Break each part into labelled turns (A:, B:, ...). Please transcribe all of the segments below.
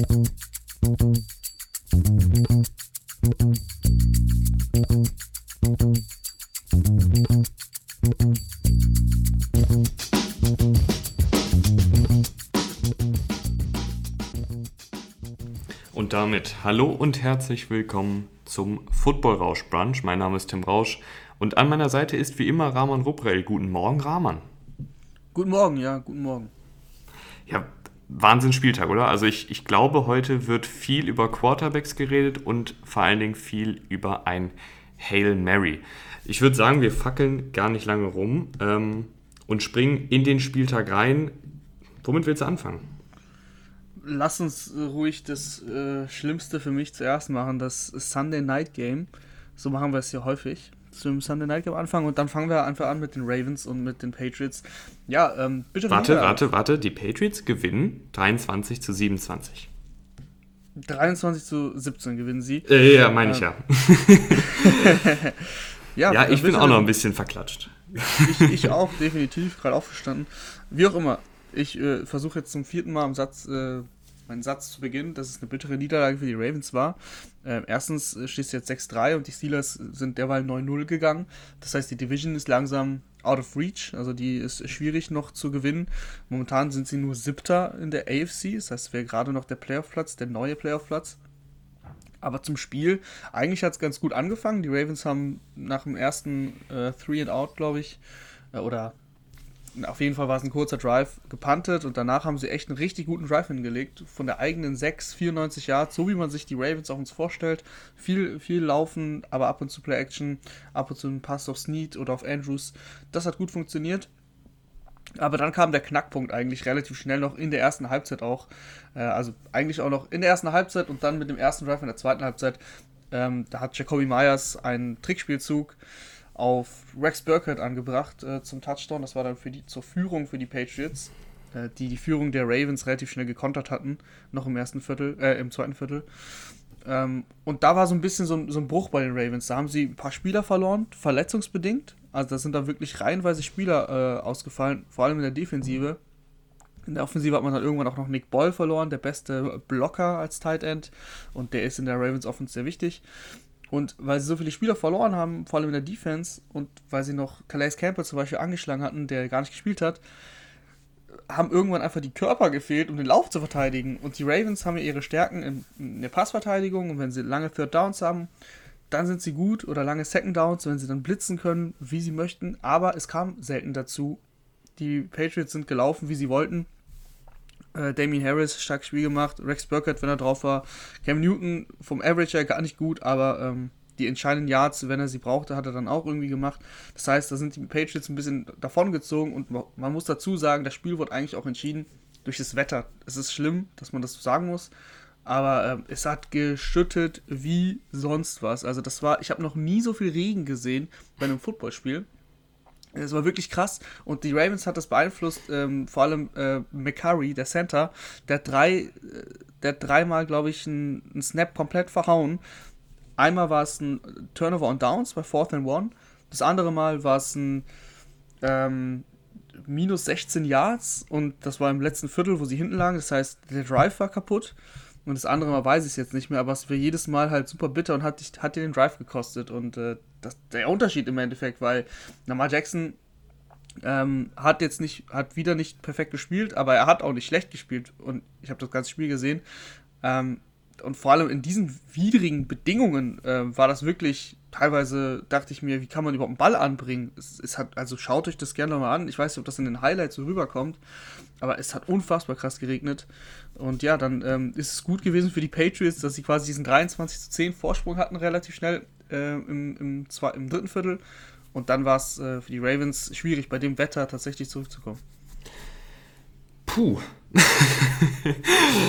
A: Und damit hallo und herzlich willkommen zum Football Rausch Brunch. Mein Name ist Tim Rausch und an meiner Seite ist wie immer Rahman Ruprell. Guten Morgen, Rahman.
B: Guten Morgen, ja, guten Morgen.
A: Ja, Wahnsinn Spieltag, oder? Also ich, ich glaube, heute wird viel über Quarterbacks geredet und vor allen Dingen viel über ein Hail Mary. Ich würde sagen, wir fackeln gar nicht lange rum ähm, und springen in den Spieltag rein. Womit willst du anfangen?
B: Lass uns ruhig das äh, Schlimmste für mich zuerst machen, das Sunday Night Game. So machen wir es ja häufig zum Sunday Night Game anfangen und dann fangen wir einfach an mit den Ravens und mit den Patriots. Ja, ähm, bitte.
A: Warte, warte, warte. Die Patriots gewinnen 23 zu 27.
B: 23 zu 17 gewinnen sie.
A: Äh, ja, meine ich ja. ja, ja, ich bin auch noch ein bisschen verklatscht.
B: Ich, ich auch, definitiv, gerade aufgestanden. Wie auch immer, ich äh, versuche jetzt zum vierten Mal im Satz äh, meinen Satz zu Beginn, dass es eine bittere Niederlage für die Ravens war. Äh, erstens steht es jetzt 6-3 und die Steelers sind derweil 9-0 gegangen. Das heißt, die Division ist langsam out of reach, also die ist schwierig noch zu gewinnen. Momentan sind sie nur Siebter in der AFC, das heißt, wäre gerade noch der Playoff-Platz, der neue Playoff-Platz. Aber zum Spiel, eigentlich hat es ganz gut angefangen. Die Ravens haben nach dem ersten äh, Three and Out, glaube ich, äh, oder auf jeden Fall war es ein kurzer Drive gepantet und danach haben sie echt einen richtig guten Drive hingelegt. Von der eigenen 6, 94 Yards, so wie man sich die Ravens auch uns vorstellt. Viel, viel laufen, aber ab und zu Play-Action, ab und zu ein Pass auf Snead oder auf Andrews. Das hat gut funktioniert. Aber dann kam der Knackpunkt eigentlich relativ schnell noch in der ersten Halbzeit auch. Äh, also eigentlich auch noch in der ersten Halbzeit und dann mit dem ersten Drive in der zweiten Halbzeit. Ähm, da hat Jacoby Myers einen Trickspielzug auf Rex Burkett angebracht äh, zum Touchdown. Das war dann für die, zur Führung für die Patriots, äh, die die Führung der Ravens relativ schnell gekontert hatten, noch im ersten Viertel, äh, im zweiten Viertel. Ähm, und da war so ein bisschen so, so, ein Bruch bei den Ravens. Da haben sie ein paar Spieler verloren, verletzungsbedingt. Also da sind da wirklich reihenweise Spieler äh, ausgefallen, vor allem in der Defensive. In der Offensive hat man dann irgendwann auch noch Nick Boyle verloren, der beste Blocker als Tight End. Und der ist in der Ravens Offense sehr wichtig. Und weil sie so viele Spieler verloren haben, vor allem in der Defense, und weil sie noch Calais Campbell zum Beispiel angeschlagen hatten, der gar nicht gespielt hat, haben irgendwann einfach die Körper gefehlt, um den Lauf zu verteidigen. Und die Ravens haben ja ihre Stärken in, in der Passverteidigung und wenn sie lange Third Downs haben, dann sind sie gut oder lange Second Downs, wenn sie dann blitzen können, wie sie möchten. Aber es kam selten dazu. Die Patriots sind gelaufen, wie sie wollten. Äh, Damien Harris, starkes Spiel gemacht. Rex Burkett, wenn er drauf war. Cam Newton vom Average her gar nicht gut, aber ähm, die entscheidenden Yards, wenn er sie brauchte, hat er dann auch irgendwie gemacht. Das heißt, da sind die Patriots ein bisschen davongezogen und man muss dazu sagen, das Spiel wurde eigentlich auch entschieden durch das Wetter. Es ist schlimm, dass man das so sagen muss, aber ähm, es hat geschüttet wie sonst was. Also das war, ich habe noch nie so viel Regen gesehen bei einem Footballspiel. Es war wirklich krass und die Ravens hat das beeinflusst, ähm, vor allem äh, McCurry, der Center, der drei, äh, der dreimal, glaube ich, einen Snap komplett verhauen. Einmal war es ein Turnover on Downs bei Fourth and One, das andere Mal war es ein ähm, minus 16 Yards und das war im letzten Viertel, wo sie hinten lagen, das heißt, der Drive war kaputt. Und das andere Mal weiß ich es jetzt nicht mehr, aber es war jedes Mal halt super bitter und hat, hat dir den Drive gekostet. Und äh, das, der Unterschied im Endeffekt, weil Lamar Jackson ähm, hat jetzt nicht, hat wieder nicht perfekt gespielt, aber er hat auch nicht schlecht gespielt. Und ich habe das ganze Spiel gesehen. Ähm, und vor allem in diesen widrigen Bedingungen äh, war das wirklich teilweise dachte ich mir, wie kann man überhaupt einen Ball anbringen? Es, es hat, also schaut euch das gerne mal an. Ich weiß nicht, ob das in den Highlights so rüberkommt, aber es hat unfassbar krass geregnet. Und ja, dann ähm, ist es gut gewesen für die Patriots, dass sie quasi diesen 23 zu 10 Vorsprung hatten, relativ schnell äh, im, im, zwei, im dritten Viertel. Und dann war es äh, für die Ravens schwierig, bei dem Wetter tatsächlich zurückzukommen.
A: Puh.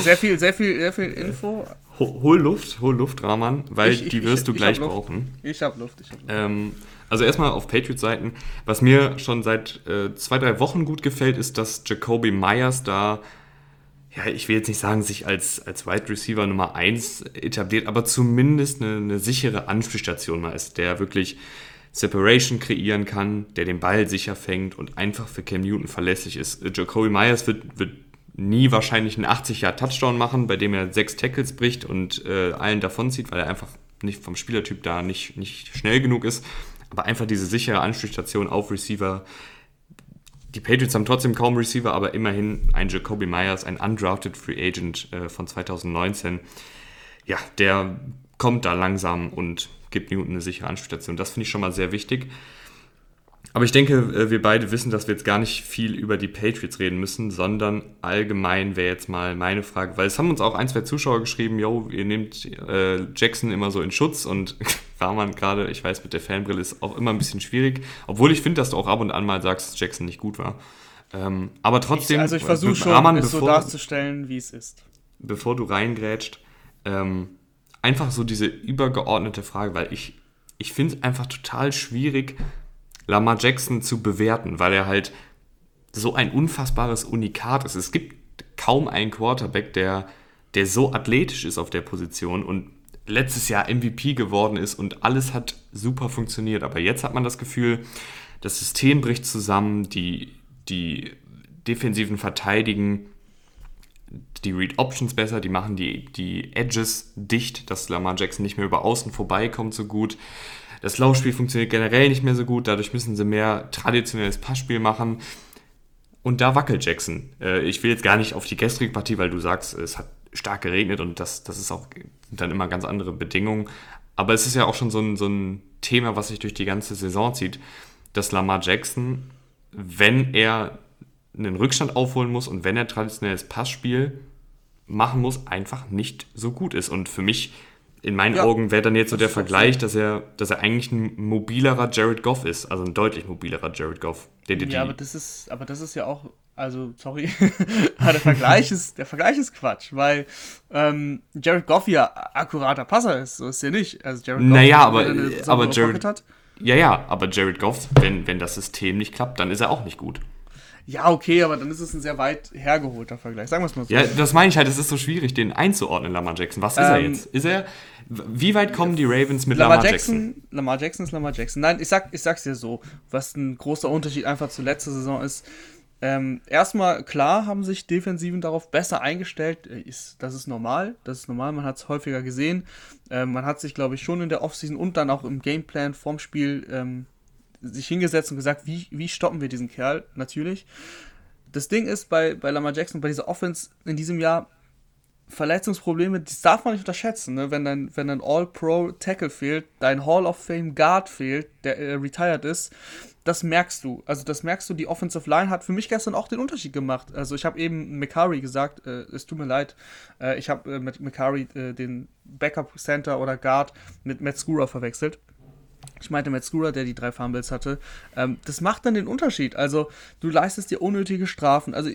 B: sehr viel, sehr viel, sehr viel Info.
A: Hol Luft, hol Luft, Rahman, weil ich, ich, die wirst ich, du gleich brauchen.
B: Ich habe Luft, ich habe Luft.
A: Ähm, also erstmal auf Patriots-Seiten. Was mir schon seit äh, zwei, drei Wochen gut gefällt, ist, dass Jacoby Myers da, ja, ich will jetzt nicht sagen, sich als, als Wide Receiver Nummer 1 etabliert, aber zumindest eine, eine sichere Anspielstation mal ist, der wirklich Separation kreieren kann, der den Ball sicher fängt und einfach für Cam Newton verlässlich ist. Jacoby Myers wird, wird nie wahrscheinlich einen 80-Jahr-Touchdown machen, bei dem er sechs Tackles bricht und äh, allen davonzieht, weil er einfach nicht vom Spielertyp da nicht, nicht schnell genug ist. Aber einfach diese sichere Anspielstation auf Receiver. Die Patriots haben trotzdem kaum Receiver, aber immerhin ein Jacoby Myers, ein undrafted Free Agent äh, von 2019. Ja, der kommt da langsam und gibt Newton eine sichere Anspielstation. Das finde ich schon mal sehr wichtig. Aber ich denke, äh, wir beide wissen, dass wir jetzt gar nicht viel über die Patriots reden müssen, sondern allgemein wäre jetzt mal meine Frage, weil es haben uns auch ein, zwei Zuschauer geschrieben, yo, ihr nehmt äh, Jackson immer so in Schutz und Rahman gerade, ich weiß, mit der Fanbrille ist auch immer ein bisschen schwierig, obwohl ich finde, dass du auch ab und an mal sagst, dass Jackson nicht gut war. Ähm, aber trotzdem,
B: ich, also ich versuche schon, Rahman, es bevor, so darzustellen, wie es ist.
A: Bevor du reingrätscht, ähm, einfach so diese übergeordnete Frage, weil ich, ich finde es einfach total schwierig, Lamar Jackson zu bewerten, weil er halt so ein unfassbares Unikat ist. Es gibt kaum einen Quarterback, der, der so athletisch ist auf der Position und letztes Jahr MVP geworden ist und alles hat super funktioniert. Aber jetzt hat man das Gefühl, das System bricht zusammen, die, die defensiven Verteidigen die Read Options besser, die machen die, die Edges dicht, dass Lamar Jackson nicht mehr über außen vorbeikommt so gut. Das Laufspiel funktioniert generell nicht mehr so gut, dadurch müssen sie mehr traditionelles Passspiel machen. Und da wackelt Jackson. Äh, ich will jetzt gar nicht auf die gestrige Partie, weil du sagst, es hat stark geregnet und das, das ist auch dann immer ganz andere Bedingungen. Aber es ist ja auch schon so ein, so ein Thema, was sich durch die ganze Saison zieht, dass Lamar Jackson, wenn er einen Rückstand aufholen muss und wenn er traditionelles Passspiel machen muss, einfach nicht so gut ist. Und für mich in meinen ja, Augen wäre dann jetzt so der Vergleich, dass er, dass er eigentlich ein mobilerer Jared Goff ist, also ein deutlich mobilerer Jared Goff.
B: Der, der ja, aber das ist, aber das ist ja auch, also sorry, der Vergleich ist, der Vergleich ist Quatsch, weil ähm, Jared Goff ja akkurater Passer ist, so ist er nicht. Also
A: Jared Goff, naja, aber, aber Jared, hat. ja, ja, aber Jared Goff, wenn, wenn das System nicht klappt, dann ist er auch nicht gut.
B: Ja, okay, aber dann ist es ein sehr weit hergeholter Vergleich. Sagen wir es mal so.
A: Ja, das meine ich halt, es ist so schwierig, den einzuordnen, Lamar Jackson. Was ist ähm, er jetzt? Ist er, wie weit kommen die Ravens mit Lamar, Lamar Jackson? Jackson?
B: Lamar Jackson ist Lamar Jackson. Nein, ich, sag, ich sag's dir so, was ein großer Unterschied einfach zur letzten Saison ist. Ähm, erstmal, klar, haben sich Defensiven darauf besser eingestellt. Äh, ist, das ist normal. Das ist normal. Man hat es häufiger gesehen. Ähm, man hat sich, glaube ich, schon in der Offseason und dann auch im Gameplan vorm Spiel ähm, sich hingesetzt und gesagt, wie, wie stoppen wir diesen Kerl? Natürlich. Das Ding ist bei, bei Lamar Jackson, bei dieser Offense in diesem Jahr, Verletzungsprobleme, das darf man nicht unterschätzen, ne? wenn dein, wenn dein All-Pro-Tackle fehlt, dein Hall of Fame Guard fehlt, der äh, retired ist, das merkst du. Also das merkst du, die Offensive Line hat für mich gestern auch den Unterschied gemacht. Also ich habe eben McCurry gesagt, äh, es tut mir leid, äh, ich habe äh, mit McCurry äh, den Backup Center oder Guard mit Matt Scura verwechselt. Ich meinte Matt Scura, der die drei Fumbles hatte. Ähm, das macht dann den Unterschied. Also du leistest dir unnötige Strafen. Also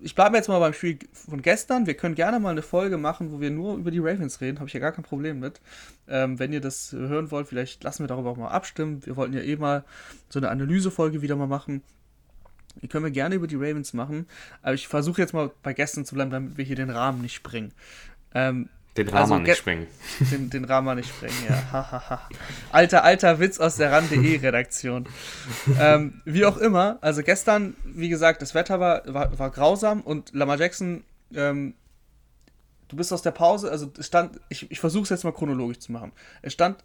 B: ich bleibe jetzt mal beim Spiel von gestern. Wir können gerne mal eine Folge machen, wo wir nur über die Ravens reden. Habe ich ja gar kein Problem mit. Ähm, wenn ihr das hören wollt, vielleicht lassen wir darüber auch mal abstimmen. Wir wollten ja eh mal so eine Analysefolge wieder mal machen. Die können wir gerne über die Ravens machen. Aber ich versuche jetzt mal bei gestern zu bleiben, damit wir hier den Rahmen nicht springen. Ähm,
A: den Rahmen also, nicht sprengen.
B: Den, den Rahmen nicht sprengen, ja. alter, alter Witz aus der RAN.de Redaktion. ähm, wie auch immer, also gestern, wie gesagt, das Wetter war, war, war grausam und Lamar Jackson, ähm, du bist aus der Pause, also es stand, ich, ich versuche es jetzt mal chronologisch zu machen. Es stand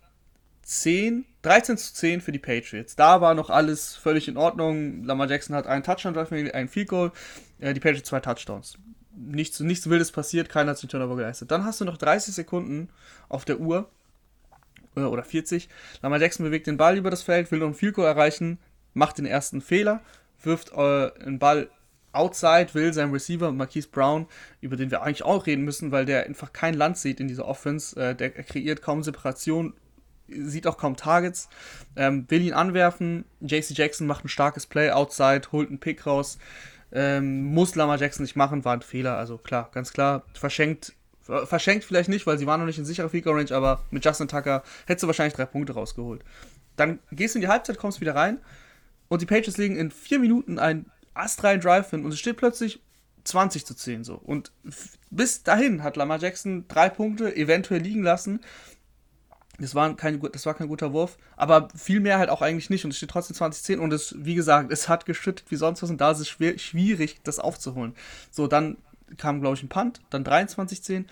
B: 10, 13 zu 10 für die Patriots. Da war noch alles völlig in Ordnung. Lamar Jackson hat einen Touchdown, einen Field Goal, äh, die Patriots zwei Touchdowns nichts, nichts Wildes passiert, keiner hat den Turnover geleistet. Dann hast du noch 30 Sekunden auf der Uhr äh, oder 40. Lamar Jackson bewegt den Ball über das Feld, will noch ein Field erreichen, macht den ersten Fehler, wirft äh, den Ball outside, will sein Receiver Marquise Brown, über den wir eigentlich auch reden müssen, weil der einfach kein Land sieht in dieser Offense. Äh, der kreiert kaum Separation, sieht auch kaum Targets, ähm, will ihn anwerfen. JC Jackson macht ein starkes Play outside, holt einen Pick raus. Ähm, muss Lama Jackson nicht machen, war ein Fehler. Also klar, ganz klar. Verschenkt, verschenkt vielleicht nicht, weil sie waren noch nicht in sicherer Field Range, aber mit Justin Tucker hättest du wahrscheinlich drei Punkte rausgeholt. Dann gehst du in die Halbzeit, kommst wieder rein und die Patriots legen in vier Minuten einen astreinen Drive hin und es steht plötzlich 20 zu 10 so. Und bis dahin hat Lamar Jackson drei Punkte eventuell liegen lassen das war, kein, das war kein guter Wurf, aber viel mehr halt auch eigentlich nicht und es steht trotzdem 2010 und es, wie gesagt, es hat geschüttet wie sonst was und da ist es schwer, schwierig, das aufzuholen. So, dann kam, glaube ich, ein Punt, dann 23-10.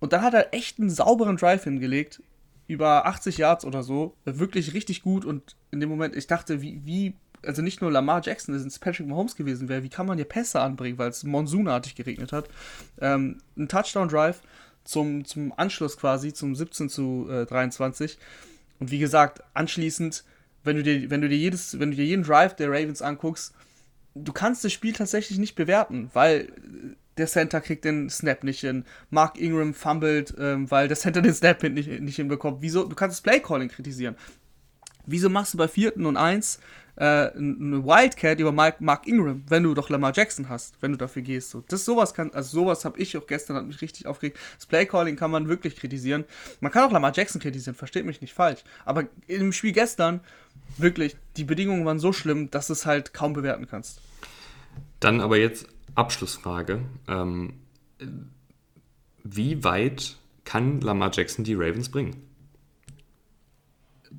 B: Und dann hat er echt einen sauberen Drive hingelegt, über 80 Yards oder so. Wirklich richtig gut. Und in dem Moment, ich dachte, wie, wie also nicht nur Lamar Jackson, das ist Patrick Mahomes gewesen wäre, wie kann man hier Pässe anbringen, weil es monsunartig geregnet hat. Ähm, ein Touchdown-Drive zum, zum Anschluss quasi, zum 17 zu äh, 23. Und wie gesagt, anschließend, wenn du dir, wenn du dir jedes, wenn du dir jeden Drive der Ravens anguckst, du kannst das Spiel tatsächlich nicht bewerten, weil der Center kriegt den Snap nicht hin. Mark Ingram fummelt, ähm, weil der Center den Snap nicht, nicht hinbekommt. Wieso? Du kannst das Playcalling kritisieren. Wieso machst du bei vierten und eins äh, eine Wildcat über Mark, Mark Ingram, wenn du doch Lamar Jackson hast, wenn du dafür gehst. So. Das sowas kann, also sowas habe ich auch gestern hat mich richtig aufgeregt. Das Playcalling kann man wirklich kritisieren. Man kann auch Lamar Jackson kritisieren, versteht mich nicht falsch. Aber im Spiel gestern wirklich, die Bedingungen waren so schlimm, dass du es halt kaum bewerten kannst.
A: Dann aber jetzt Abschlussfrage. Ähm, wie weit kann Lamar Jackson die Ravens bringen?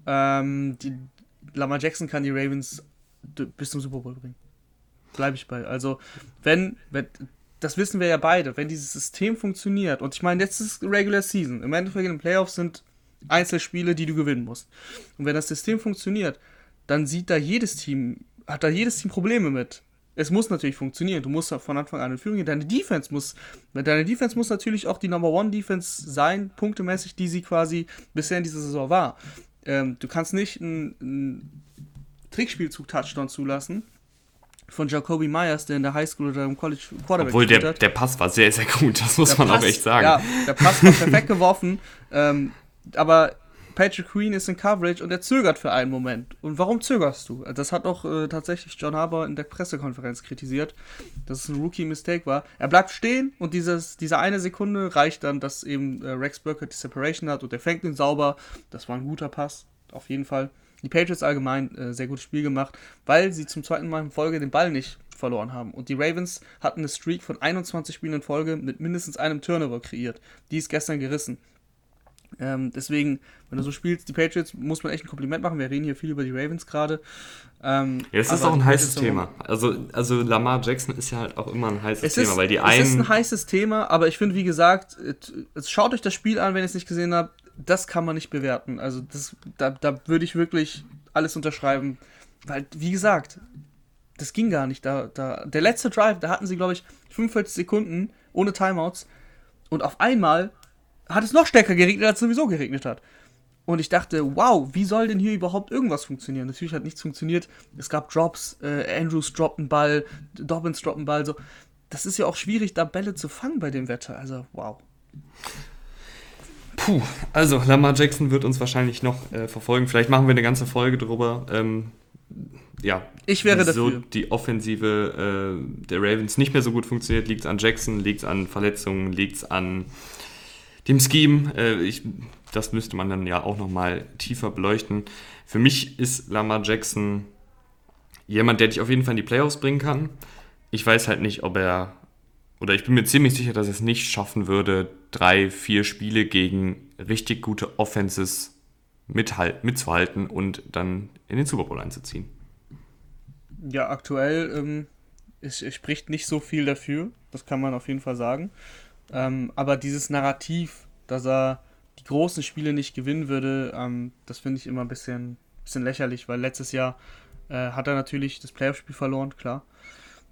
B: Ähm, die, Lamar Jackson kann die Ravens bis zum Super Bowl bringen. Bleibe ich bei. Also, wenn, wenn, das wissen wir ja beide, wenn dieses System funktioniert, und ich meine, jetzt ist Regular Season, im Endeffekt in den Playoffs sind Einzelspiele, die du gewinnen musst. Und wenn das System funktioniert, dann sieht da jedes Team, hat da jedes Team Probleme mit. Es muss natürlich funktionieren. Du musst von Anfang an in Führung gehen. Deine Defense muss, deine Defense muss natürlich auch die Number One Defense sein, punktemäßig, die sie quasi bisher in dieser Saison war. Ähm, du kannst nicht einen Trickspielzug-Touchdown zulassen von Jacoby Myers, der in der Highschool oder im College
A: Quarterback Obwohl der, hat. der Pass war sehr, sehr gut, das muss der man Pass, auch echt sagen.
B: Ja, der Pass war perfekt geworfen, ähm, aber Patrick Queen ist in Coverage und er zögert für einen Moment. Und warum zögerst du? Das hat auch äh, tatsächlich John Harbour in der Pressekonferenz kritisiert, dass es ein Rookie-Mistake war. Er bleibt stehen und dieses, diese eine Sekunde reicht dann, dass eben äh, Rex Burkett die Separation hat und er fängt ihn sauber. Das war ein guter Pass, auf jeden Fall. Die Patriots allgemein äh, sehr gutes Spiel gemacht, weil sie zum zweiten Mal in Folge den Ball nicht verloren haben. Und die Ravens hatten eine Streak von 21 Spielen in Folge mit mindestens einem Turnover kreiert. Die ist gestern gerissen. Ähm, deswegen, wenn du so spielst, die Patriots, muss man echt ein Kompliment machen. Wir reden hier viel über die Ravens gerade.
A: Ähm, ja, es ist auch ein heißes Thema. Also, also Lamar Jackson ist ja halt auch immer ein heißes
B: es
A: Thema,
B: ist,
A: weil die einen.
B: Es ist ein heißes Thema, aber ich finde, wie gesagt, schaut euch das Spiel an, wenn ihr es nicht gesehen habt. Das kann man nicht bewerten. Also, das, da, da würde ich wirklich alles unterschreiben. Weil, wie gesagt, das ging gar nicht. Da, da, der letzte Drive, da hatten sie, glaube ich, 45 Sekunden ohne Timeouts. Und auf einmal hat es noch stärker geregnet, als es sowieso geregnet hat. Und ich dachte, wow, wie soll denn hier überhaupt irgendwas funktionieren? Natürlich hat nichts funktioniert. Es gab Drops, äh, Andrews droppt einen Ball, Dobbins droppt einen Ball. So. Das ist ja auch schwierig, da Bälle zu fangen bei dem Wetter. Also, wow.
A: Puh, also Lamar Jackson wird uns wahrscheinlich noch äh, verfolgen. Vielleicht machen wir eine ganze Folge drüber. Ähm, ja,
B: ich wäre
A: so
B: dafür.
A: die Offensive äh, der Ravens nicht mehr so gut funktioniert. Liegt es an Jackson, liegt es an Verletzungen, liegt es an dem Scheme. Äh, ich, das müsste man dann ja auch nochmal tiefer beleuchten. Für mich ist Lamar Jackson jemand, der dich auf jeden Fall in die Playoffs bringen kann. Ich weiß halt nicht, ob er, oder ich bin mir ziemlich sicher, dass er es nicht schaffen würde, drei, vier Spiele gegen richtig gute Offenses mithalt, mitzuhalten und dann in den Super Bowl einzuziehen.
B: Ja, aktuell ähm, es spricht nicht so viel dafür, das kann man auf jeden Fall sagen. Ähm, aber dieses Narrativ, dass er die großen Spiele nicht gewinnen würde, ähm, das finde ich immer ein bisschen, bisschen lächerlich, weil letztes Jahr äh, hat er natürlich das Playoff-Spiel verloren, klar.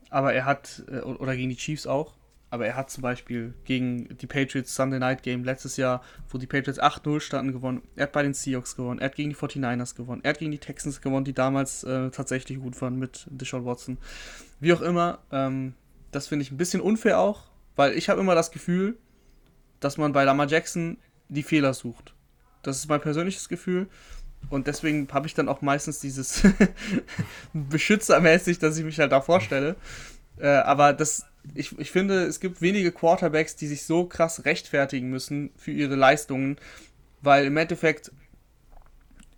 B: Aber er hat, äh, oder gegen die Chiefs auch, aber er hat zum Beispiel gegen die Patriots Sunday Night Game letztes Jahr, wo die Patriots 8-0 standen, gewonnen. Er hat bei den Seahawks gewonnen. Er hat gegen die 49ers gewonnen. Er hat gegen die Texans gewonnen, die damals äh, tatsächlich gut waren mit Deshaun Watson. Wie auch immer, ähm, das finde ich ein bisschen unfair auch, weil ich habe immer das Gefühl, dass man bei Lamar Jackson die Fehler sucht. Das ist mein persönliches Gefühl. Und deswegen habe ich dann auch meistens dieses Beschützermäßig, dass ich mich halt da vorstelle. Äh, aber das, ich, ich finde, es gibt wenige Quarterbacks, die sich so krass rechtfertigen müssen für ihre Leistungen, weil im Endeffekt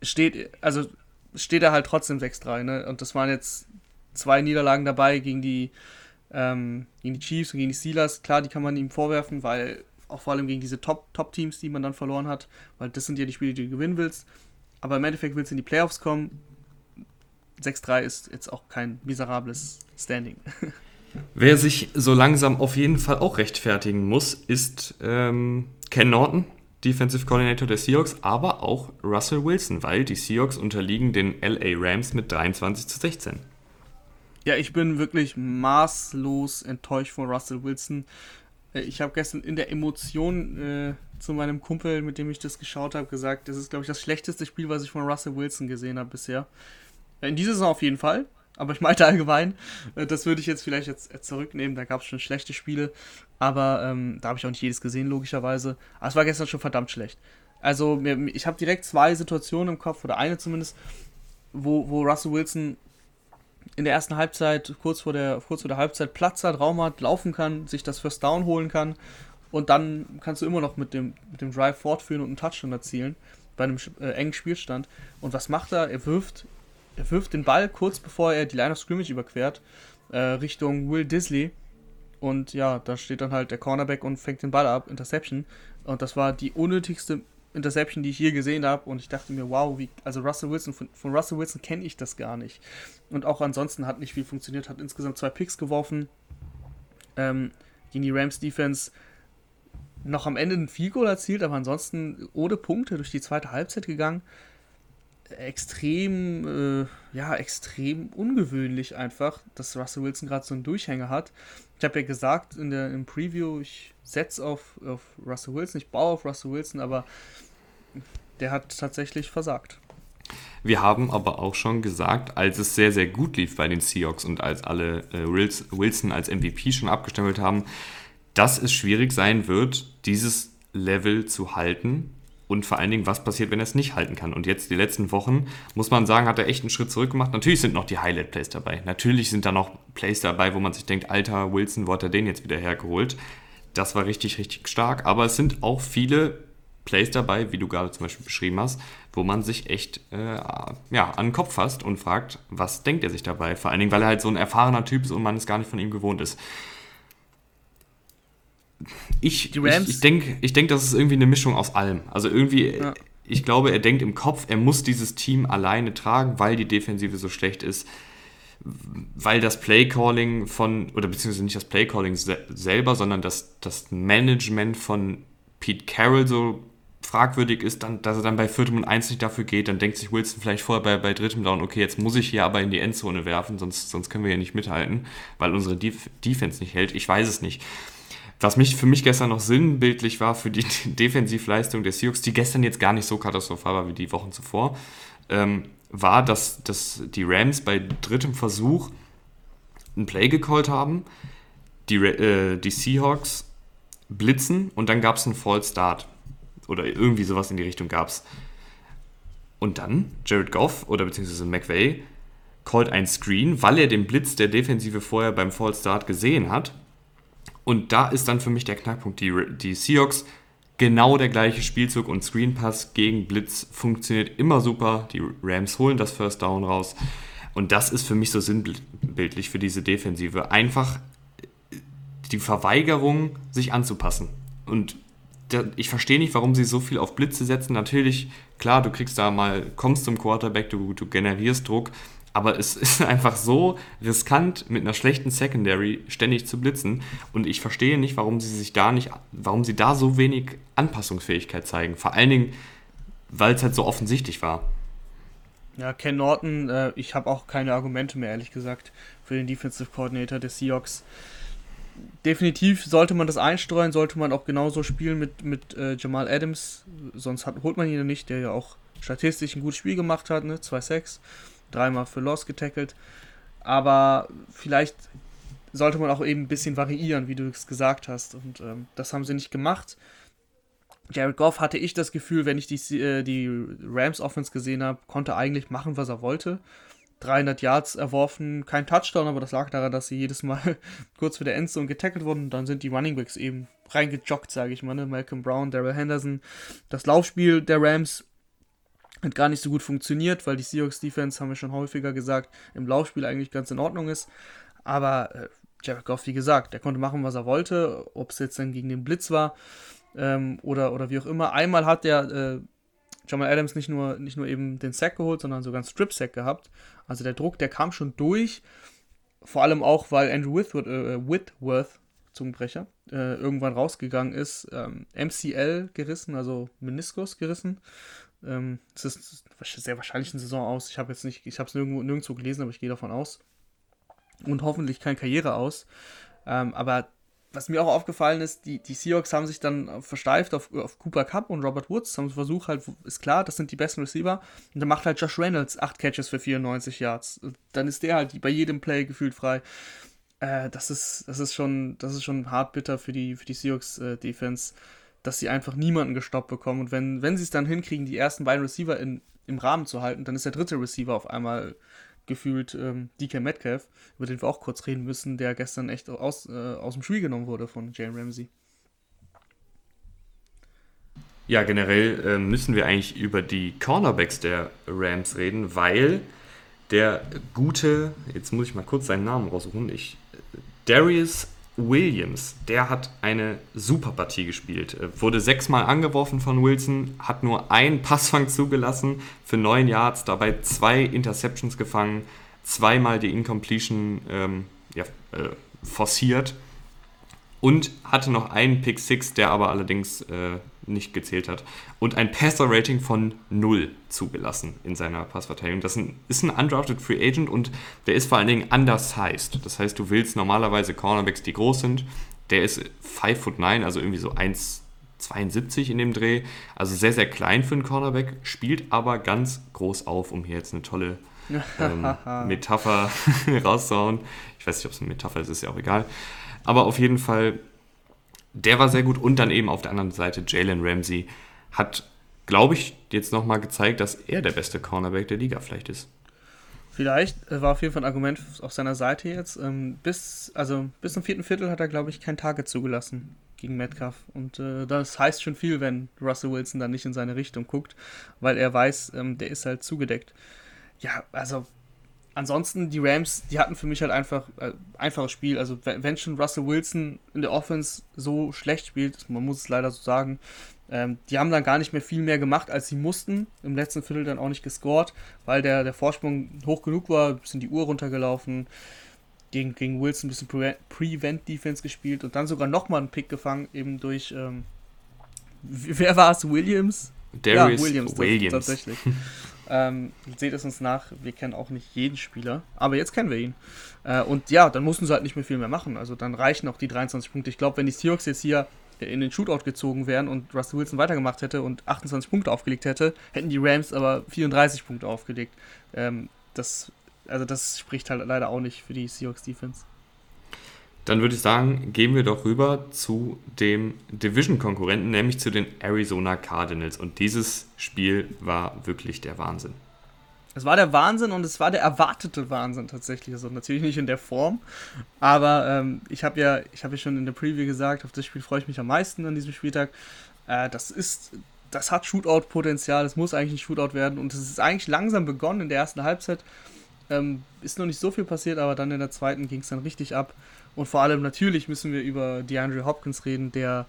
B: steht, also steht er halt trotzdem 6-3, ne? Und das waren jetzt zwei Niederlagen dabei gegen die ähm, gegen die Chiefs und gegen die Steelers, klar, die kann man ihm vorwerfen, weil auch vor allem gegen diese Top-Teams, die man dann verloren hat, weil das sind ja die Spiele, die du gewinnen willst. Aber im Endeffekt willst du in die Playoffs kommen. 6-3 ist jetzt auch kein miserables Standing.
A: Wer sich so langsam auf jeden Fall auch rechtfertigen muss, ist ähm, Ken Norton, Defensive Coordinator der Seahawks, aber auch Russell Wilson, weil die Seahawks unterliegen den LA Rams mit 23 zu 16.
B: Ja, ich bin wirklich maßlos enttäuscht von Russell Wilson. Äh, ich habe gestern in der Emotion äh, zu meinem Kumpel, mit dem ich das geschaut habe, gesagt, das ist, glaube ich, das schlechteste Spiel, was ich von Russell Wilson gesehen habe bisher. Äh, in dieser Saison auf jeden Fall, aber ich meinte allgemein, äh, das würde ich jetzt vielleicht jetzt äh, zurücknehmen, da gab es schon schlechte Spiele, aber ähm, da habe ich auch nicht jedes gesehen, logischerweise. Aber es war gestern schon verdammt schlecht. Also, mir, ich habe direkt zwei Situationen im Kopf, oder eine zumindest, wo, wo Russell Wilson in der ersten Halbzeit, kurz vor der, kurz vor der Halbzeit, Platz hat, Raum hat, laufen kann, sich das First Down holen kann und dann kannst du immer noch mit dem, mit dem Drive fortführen und einen Touchdown erzielen bei einem äh, engen Spielstand. Und was macht er? Er wirft, er wirft den Ball kurz bevor er die Line of Scrimmage überquert, äh, Richtung Will Disley. Und ja, da steht dann halt der Cornerback und fängt den Ball ab, Interception. Und das war die unnötigste Interception, die ich je gesehen habe. Und ich dachte mir, wow, wie, also Russell Wilson, von, von Russell Wilson kenne ich das gar nicht. Und auch ansonsten hat nicht viel funktioniert, hat insgesamt zwei Picks geworfen. Ähm, gegen die Rams Defense noch am Ende ein Goal erzielt, aber ansonsten ohne Punkte durch die zweite Halbzeit gegangen. Extrem, äh, ja, extrem ungewöhnlich einfach, dass Russell Wilson gerade so einen Durchhänger hat. Ich habe ja gesagt in der, im Preview, ich setze auf, auf Russell Wilson, ich baue auf Russell Wilson, aber der hat tatsächlich versagt.
A: Wir haben aber auch schon gesagt, als es sehr, sehr gut lief bei den Seahawks und als alle äh, Wilson als MVP schon abgestempelt haben, dass es schwierig sein wird, dieses Level zu halten und vor allen Dingen, was passiert, wenn er es nicht halten kann. Und jetzt die letzten Wochen, muss man sagen, hat er echt einen Schritt zurück gemacht. Natürlich sind noch die Highlight-Plays dabei. Natürlich sind da noch Plays dabei, wo man sich denkt, alter Wilson, wo hat er den jetzt wieder hergeholt? Das war richtig, richtig stark. Aber es sind auch viele Plays dabei, wie du gerade zum Beispiel beschrieben hast, wo man sich echt äh, ja, an den Kopf fasst und fragt, was denkt er sich dabei? Vor allen Dingen, weil er halt so ein erfahrener Typ ist und man es gar nicht von ihm gewohnt ist. Ich, ich, ich denke, ich denk, das ist irgendwie eine Mischung aus allem. Also irgendwie, ja. ich glaube, er denkt im Kopf, er muss dieses Team alleine tragen, weil die Defensive so schlecht ist weil das Playcalling von, oder beziehungsweise nicht das Playcalling selber, sondern das, das Management von Pete Carroll so fragwürdig ist, dann, dass er dann bei viertem und eins nicht dafür geht, dann denkt sich Wilson vielleicht vorher bei, bei drittem Down, okay, jetzt muss ich hier aber in die Endzone werfen, sonst, sonst können wir ja nicht mithalten, weil unsere Def Defense nicht hält. Ich weiß es nicht. Was mich für mich gestern noch sinnbildlich war für die Defensivleistung der Seahawks, die gestern jetzt gar nicht so katastrophal war wie die Wochen zuvor, ähm, war, dass, dass die Rams bei drittem Versuch ein Play gecallt haben, die, äh, die Seahawks blitzen und dann gab es einen Fall Start. Oder irgendwie sowas in die Richtung gab es. Und dann Jared Goff oder beziehungsweise McVay callt ein Screen, weil er den Blitz der Defensive vorher beim Fall Start gesehen hat. Und da ist dann für mich der Knackpunkt. Die, die Seahawks genau der gleiche Spielzug und Screen Pass gegen Blitz funktioniert immer super. Die Rams holen das First Down raus. Und das ist für mich so sinnbildlich für diese Defensive. Einfach die Verweigerung, sich anzupassen. Und ich verstehe nicht, warum sie so viel auf Blitze setzen. Natürlich, klar, du kriegst da mal, kommst zum Quarterback, du, du generierst Druck, aber es ist einfach so riskant, mit einer schlechten Secondary ständig zu blitzen. Und ich verstehe nicht, warum sie sich da nicht, warum sie da so wenig Anpassungsfähigkeit zeigen. Vor allen Dingen, weil es halt so offensichtlich war.
B: Ja, Ken Norton, äh, ich habe auch keine Argumente mehr, ehrlich gesagt, für den Defensive Coordinator des Seahawks definitiv sollte man das einstreuen, sollte man auch genauso spielen mit, mit äh, Jamal Adams, sonst hat, holt man ihn ja nicht, der ja auch statistisch ein gutes Spiel gemacht hat, ne? 2-6, dreimal für Loss getackelt. Aber vielleicht sollte man auch eben ein bisschen variieren, wie du es gesagt hast. Und ähm, das haben sie nicht gemacht. Jared Goff hatte ich das Gefühl, wenn ich die, äh, die Rams Offense gesehen habe, konnte eigentlich machen, was er wollte. 300 Yards erworfen, kein Touchdown, aber das lag daran, dass sie jedes Mal kurz vor der Endzone getackelt wurden. Dann sind die Running Backs eben reingejoggt, sage ich mal. Ne? Malcolm Brown, Daryl Henderson. Das Laufspiel der Rams hat gar nicht so gut funktioniert, weil die Seahawks Defense, haben wir schon häufiger gesagt, im Laufspiel eigentlich ganz in Ordnung ist. Aber äh, Jared Goff, wie gesagt, der konnte machen, was er wollte, ob es jetzt dann gegen den Blitz war ähm, oder, oder wie auch immer. Einmal hat der äh, Jamal Adams nicht nur, nicht nur eben den Sack geholt, sondern sogar einen Strip-Sack gehabt. Also der Druck, der kam schon durch. vor allem auch, weil Andrew Whitworth, äh, Whitworth Zungenbrecher, äh, irgendwann rausgegangen ist, ähm, MCL gerissen, also Meniskus gerissen. Ähm, das ist sehr wahrscheinlich eine Saison aus. Ich habe jetzt nicht, ich habe es nirgendwo, nirgendwo gelesen, aber ich gehe davon aus. Und hoffentlich keine Karriere aus. Ähm, aber was mir auch aufgefallen ist, die, die Seahawks haben sich dann versteift auf, auf Cooper Cup und Robert Woods, haben versucht halt, ist klar, das sind die besten Receiver. Und dann macht halt Josh Reynolds 8 Catches für 94 Yards. Dann ist der halt bei jedem Play gefühlt frei. Äh, das, ist, das, ist schon, das ist schon hart bitter für die, für die Seahawks äh, dass sie einfach niemanden gestoppt bekommen. Und wenn, wenn sie es dann hinkriegen, die ersten beiden Receiver in, im Rahmen zu halten, dann ist der dritte Receiver auf einmal gefühlt ähm, DK Metcalf, über den wir auch kurz reden müssen, der gestern echt aus, äh, aus dem Spiel genommen wurde von Jane Ramsey.
A: Ja, generell äh, müssen wir eigentlich über die Cornerbacks der Rams reden, weil der gute, jetzt muss ich mal kurz seinen Namen raussuchen, ich, Darius Williams, der hat eine super Partie gespielt. Äh, wurde sechsmal angeworfen von Wilson, hat nur einen Passfang zugelassen für neun Yards, dabei zwei Interceptions gefangen, zweimal die Incompletion ähm, ja, äh, forciert und hatte noch einen Pick Six, der aber allerdings äh, nicht gezählt hat. Und ein Passer-Rating von 0 zugelassen in seiner Passverteidigung. Das ist ein undrafted Free Agent und der ist vor allen Dingen undersized. Das heißt, du willst normalerweise Cornerbacks, die groß sind. Der ist 5 foot 9, also irgendwie so 1,72 in dem Dreh. Also sehr, sehr klein für einen Cornerback, spielt aber ganz groß auf, um hier jetzt eine tolle ähm, Metapher rauszuhauen. Ich weiß nicht, ob es eine Metapher ist, ist ja auch egal. Aber auf jeden Fall der war sehr gut und dann eben auf der anderen Seite Jalen Ramsey hat, glaube ich, jetzt nochmal gezeigt, dass er der beste Cornerback der Liga vielleicht ist.
B: Vielleicht war auf jeden Fall ein Argument auf seiner Seite jetzt. Ähm, bis, also bis zum vierten Viertel hat er, glaube ich, kein Target zugelassen gegen Metcalf. Und äh, das heißt schon viel, wenn Russell Wilson dann nicht in seine Richtung guckt, weil er weiß, ähm, der ist halt zugedeckt. Ja, also ansonsten, die Rams, die hatten für mich halt einfach äh, einfaches Spiel. Also, wenn schon Russell Wilson in der Offense so schlecht spielt, man muss es leider so sagen, ähm, die haben dann gar nicht mehr viel mehr gemacht, als sie mussten. Im letzten Viertel dann auch nicht gescored, weil der, der Vorsprung hoch genug war, bisschen die Uhr runtergelaufen. Gegen, gegen Wilson ein bisschen Pre Prevent-Defense gespielt und dann sogar nochmal einen Pick gefangen, eben durch, ähm, wer war es? Williams?
A: Darius ja, Williams, Williams.
B: tatsächlich. Ähm, seht es uns nach, wir kennen auch nicht jeden Spieler, aber jetzt kennen wir ihn. Äh, und ja, dann mussten sie halt nicht mehr viel mehr machen. Also dann reichen auch die 23 Punkte. Ich glaube, wenn die Seahawks jetzt hier in den Shootout gezogen wären und Russell Wilson weitergemacht hätte und 28 Punkte aufgelegt hätte, hätten die Rams aber 34 Punkte aufgelegt. Ähm, das, also das spricht halt leider auch nicht für die Seahawks Defense.
A: Dann würde ich sagen, gehen wir doch rüber zu dem Division-Konkurrenten, nämlich zu den Arizona Cardinals. Und dieses Spiel war wirklich der Wahnsinn.
B: Es war der Wahnsinn und es war der erwartete Wahnsinn tatsächlich. Also natürlich nicht in der Form, aber ähm, ich habe ja, ich ja schon in der Preview gesagt, auf das Spiel freue ich mich am meisten an diesem Spieltag. Äh, das ist, das hat Shootout-Potenzial. Es muss eigentlich ein Shootout werden und es ist eigentlich langsam begonnen in der ersten Halbzeit. Ähm, ist noch nicht so viel passiert, aber dann in der zweiten ging es dann richtig ab. Und vor allem natürlich müssen wir über DeAndre Hopkins reden, der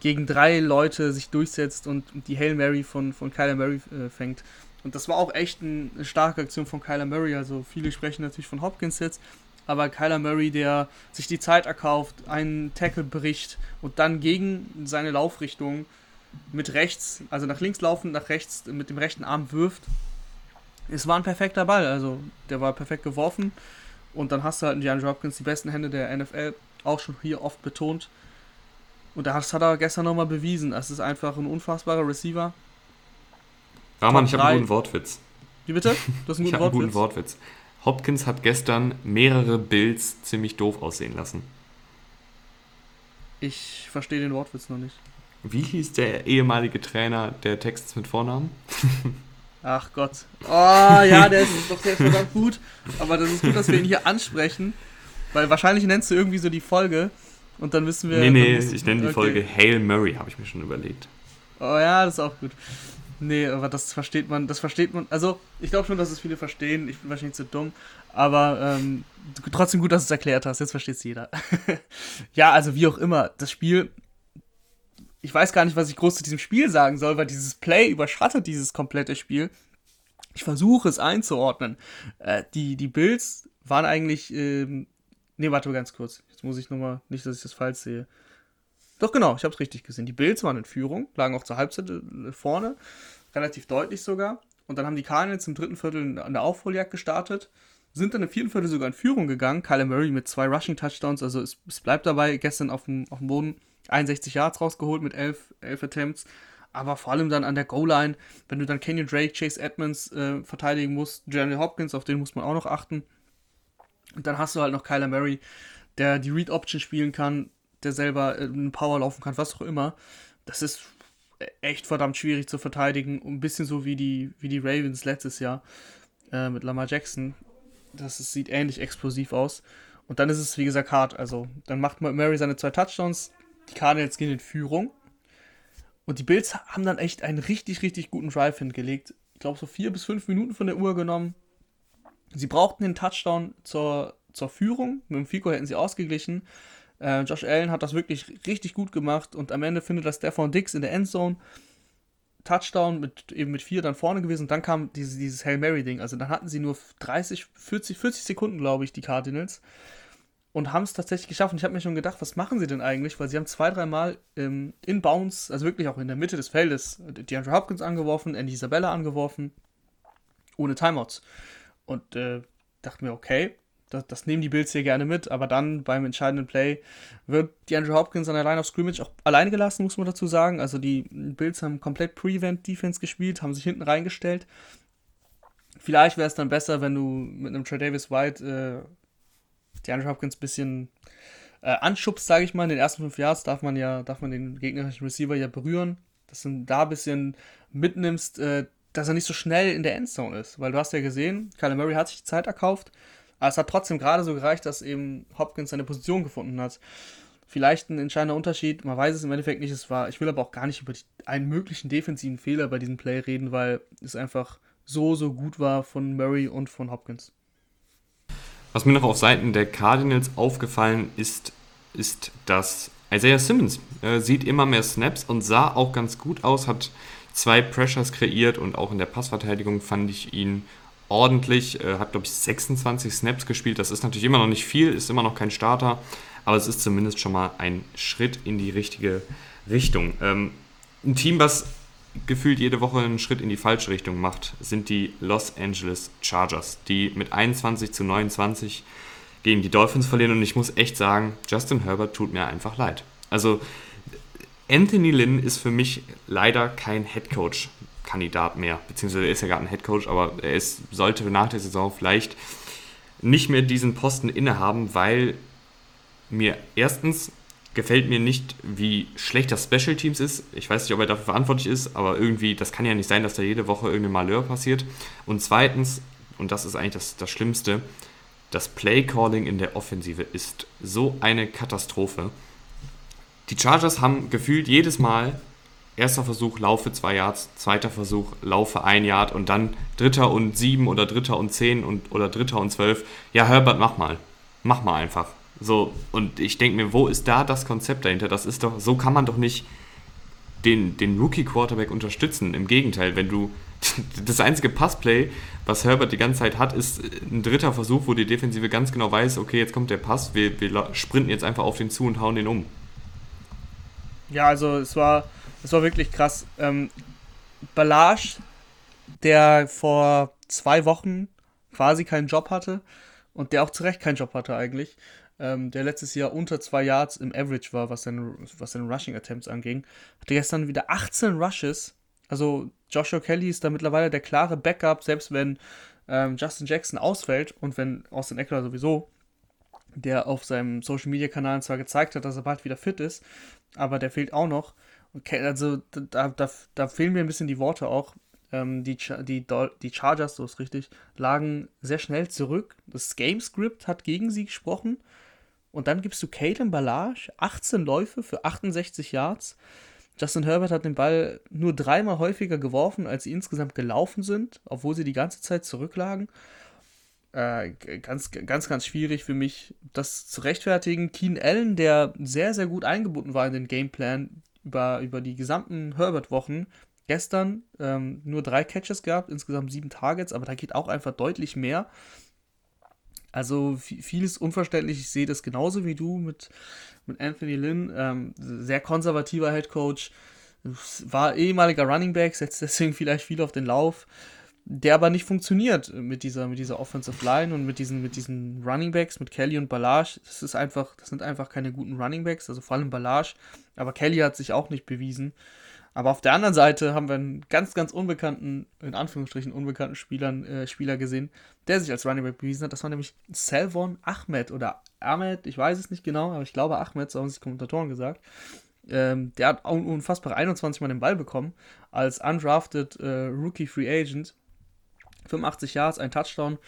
B: gegen drei Leute sich durchsetzt und die Hail Mary von, von Kyler Murray äh, fängt. Und das war auch echt ein, eine starke Aktion von Kyler Murray. Also viele sprechen natürlich von Hopkins jetzt, aber Kyler Murray, der sich die Zeit erkauft, einen Tackle bricht und dann gegen seine Laufrichtung mit rechts, also nach links laufend, nach rechts mit dem rechten Arm wirft. Es war ein perfekter Ball, also der war perfekt geworfen. Und dann hast du halt einen DeAndre Hopkins, die besten Hände der NFL, auch schon hier oft betont. Und das hat er gestern nochmal bewiesen. Es ist einfach ein unfassbarer Receiver.
A: Rahman, ich habe einen guten Wortwitz.
B: Wie bitte?
A: Du hast einen guten, ich Wortwitz? einen guten Wortwitz. Hopkins hat gestern mehrere Bills ziemlich doof aussehen lassen.
B: Ich verstehe den Wortwitz noch nicht.
A: Wie hieß der ehemalige Trainer der Texans mit Vornamen?
B: Ach Gott. Oh ja, der ist doch sehr verdammt gut. Aber das ist gut, dass wir ihn hier ansprechen. Weil wahrscheinlich nennst du irgendwie so die Folge und dann wissen wir.
A: Nee, nee, ich nenne die okay. Folge Hail Murray, habe ich mir schon überlegt.
B: Oh ja, das ist auch gut. Nee, aber das versteht man, das versteht man. Also, ich glaube schon, dass es viele verstehen. Ich bin wahrscheinlich zu dumm. Aber ähm, trotzdem gut, dass du es erklärt hast. Jetzt versteht es jeder. ja, also wie auch immer. Das Spiel ich weiß gar nicht, was ich groß zu diesem Spiel sagen soll, weil dieses Play überschattet dieses komplette Spiel. Ich versuche es einzuordnen. Äh, die, die Bills waren eigentlich, ähm, nee, warte ganz kurz. Jetzt muss ich nochmal, nicht, dass ich das falsch sehe. Doch genau, ich habe es richtig gesehen. Die Bills waren in Führung, lagen auch zur Halbzeit äh, vorne, relativ deutlich sogar. Und dann haben die Cardinals im dritten Viertel an der Aufholjagd gestartet, sind dann im vierten Viertel sogar in Führung gegangen. Kyler Murray mit zwei Rushing-Touchdowns, also es, es, bleibt dabei, gestern auf dem, auf dem Boden 61 Yards rausgeholt mit 11, 11 Attempts. Aber vor allem dann an der Goal-Line, wenn du dann Kenyon Drake, Chase Edmonds äh, verteidigen musst, Jeremy Hopkins, auf den muss man auch noch achten. Und dann hast du halt noch Kyler Murray, der die Read-Option spielen kann, der selber äh, einen Power laufen kann, was auch immer. Das ist echt verdammt schwierig zu verteidigen. Ein bisschen so wie die, wie die Ravens letztes Jahr äh, mit Lamar Jackson. Das ist, sieht ähnlich explosiv aus. Und dann ist es, wie gesagt, hart. Also, dann macht Murray seine zwei Touchdowns. Die Cardinals gehen in Führung. Und die Bills haben dann echt einen richtig, richtig guten Drive hingelegt. Ich glaube, so vier bis fünf Minuten von der Uhr genommen. Sie brauchten den Touchdown zur, zur Führung. Mit dem Fico hätten sie ausgeglichen. Äh, Josh Allen hat das wirklich richtig gut gemacht und am Ende findet das Stefan Dix in der Endzone. Touchdown mit eben mit vier dann vorne gewesen und dann kam dieses, dieses Hail Mary-Ding. Also dann hatten sie nur 30, 40, 40 Sekunden, glaube ich, die Cardinals. Und haben es tatsächlich geschafft. Und ich habe mir schon gedacht, was machen sie denn eigentlich? Weil sie haben zwei, dreimal ähm, in Bounce, also wirklich auch in der Mitte des Feldes, DeAndre Hopkins angeworfen, Andy Isabella angeworfen, ohne Timeouts. Und äh, dachte mir, okay, das, das, nehmen die Bills hier gerne mit, aber dann beim entscheidenden Play wird die Andrew Hopkins an der Line of Scrimmage auch alleine gelassen, muss man dazu sagen. Also die Bills haben komplett Prevent-Defense gespielt, haben sich hinten reingestellt. Vielleicht wäre es dann besser, wenn du mit einem Trey Davis White äh, die Andrew Hopkins ein bisschen äh, anschubst, sage ich mal. In den ersten fünf Yards darf man ja, darf man den gegnerischen Receiver ja berühren, dass du da ein bisschen mitnimmst, äh, dass er nicht so schnell in der Endzone ist. Weil du hast ja gesehen, Kyler Murray hat sich Zeit erkauft aber es hat trotzdem gerade so gereicht, dass eben Hopkins seine Position gefunden hat. Vielleicht ein entscheidender Unterschied, man weiß es im Endeffekt nicht. Es war, ich will aber auch gar nicht über die, einen möglichen defensiven Fehler bei diesem Play reden, weil es einfach so, so gut war von Murray und von Hopkins.
A: Was mir noch auf Seiten der Cardinals aufgefallen ist, ist, dass Isaiah Simmons äh, sieht immer mehr Snaps und sah auch ganz gut aus, hat zwei Pressures kreiert und auch in der Passverteidigung fand ich ihn ordentlich, äh, hat glaube ich 26 Snaps gespielt. Das ist natürlich immer noch nicht viel, ist immer noch kein Starter, aber es ist zumindest schon mal ein Schritt in die richtige Richtung. Ähm, ein Team, was gefühlt jede Woche einen Schritt in die falsche Richtung macht, sind die Los Angeles Chargers, die mit 21 zu 29 gegen die Dolphins verlieren. Und ich muss echt sagen, Justin Herbert tut mir einfach leid. Also Anthony Lynn ist für mich leider kein Head Coach. Kandidat mehr. Beziehungsweise er ist ja gerade ein Headcoach, aber er ist, sollte nach der Saison vielleicht nicht mehr diesen Posten innehaben, weil mir erstens gefällt mir nicht, wie schlecht das Special Teams ist. Ich weiß nicht, ob er dafür verantwortlich ist, aber irgendwie, das kann ja nicht sein, dass da jede Woche irgendein Malheur passiert. Und zweitens, und das ist eigentlich das, das Schlimmste, das Play Calling in der Offensive ist so eine Katastrophe. Die Chargers haben gefühlt jedes Mal erster Versuch, laufe zwei Yards, zweiter Versuch, laufe ein Yard und dann dritter und sieben oder dritter und zehn und, oder dritter und zwölf. Ja, Herbert, mach mal. Mach mal einfach. So, und ich denke mir, wo ist da das Konzept dahinter? Das ist doch, so kann man doch nicht den, den Rookie-Quarterback unterstützen. Im Gegenteil, wenn du das einzige Passplay, was Herbert die ganze Zeit hat, ist ein dritter Versuch, wo die Defensive ganz genau weiß, okay, jetzt kommt der Pass, wir, wir sprinten jetzt einfach auf den zu und hauen den um.
B: Ja, also es war das war wirklich krass. Ähm, Balage, der vor zwei Wochen quasi keinen Job hatte und der auch zu Recht keinen Job hatte eigentlich, ähm, der letztes Jahr unter zwei Yards im Average war, was seine, was seine Rushing Attempts anging, hatte gestern wieder 18 Rushes. Also Joshua Kelly ist da mittlerweile der klare Backup, selbst wenn ähm, Justin Jackson ausfällt und wenn Austin Eckler sowieso, der auf seinem Social Media Kanal zwar gezeigt hat, dass er bald wieder fit ist, aber der fehlt auch noch. Okay, also da, da, da fehlen mir ein bisschen die Worte auch. Ähm, die, die, die Chargers, so ist richtig, lagen sehr schnell zurück. Das Gamescript hat gegen sie gesprochen. Und dann gibst du Caitlin Ballage 18 Läufe für 68 Yards. Justin Herbert hat den Ball nur dreimal häufiger geworfen, als sie insgesamt gelaufen sind, obwohl sie die ganze Zeit zurücklagen. Äh, ganz, ganz, ganz schwierig für mich, das zu rechtfertigen. Keen Allen, der sehr, sehr gut eingebunden war in den Gameplan, über, über die gesamten Herbert-Wochen gestern ähm, nur drei Catches gehabt, insgesamt sieben Targets, aber da geht auch einfach deutlich mehr. Also vieles unverständlich. Ich sehe das genauso wie du mit, mit Anthony Lynn. Ähm, sehr konservativer Head Coach. War ehemaliger Running Back, setzt deswegen vielleicht viel auf den Lauf der aber nicht funktioniert mit dieser, mit dieser Offensive Line und mit diesen, mit diesen Running Backs, mit Kelly und Balage. Das ist einfach, das sind einfach keine guten Running Backs, also vor allem Balage. Aber Kelly hat sich auch nicht bewiesen. Aber auf der anderen Seite haben wir einen ganz, ganz unbekannten, in Anführungsstrichen unbekannten Spielern, äh, Spieler gesehen, der sich als Running Back bewiesen hat. Das war nämlich Selvon Ahmed oder Ahmed, ich weiß es nicht genau, aber ich glaube Ahmed, so haben sich Kommentatoren gesagt. Ähm, der hat unfassbar 21 Mal den Ball bekommen als undrafted äh, Rookie Free Agent 85 Yards, ein Touchdown.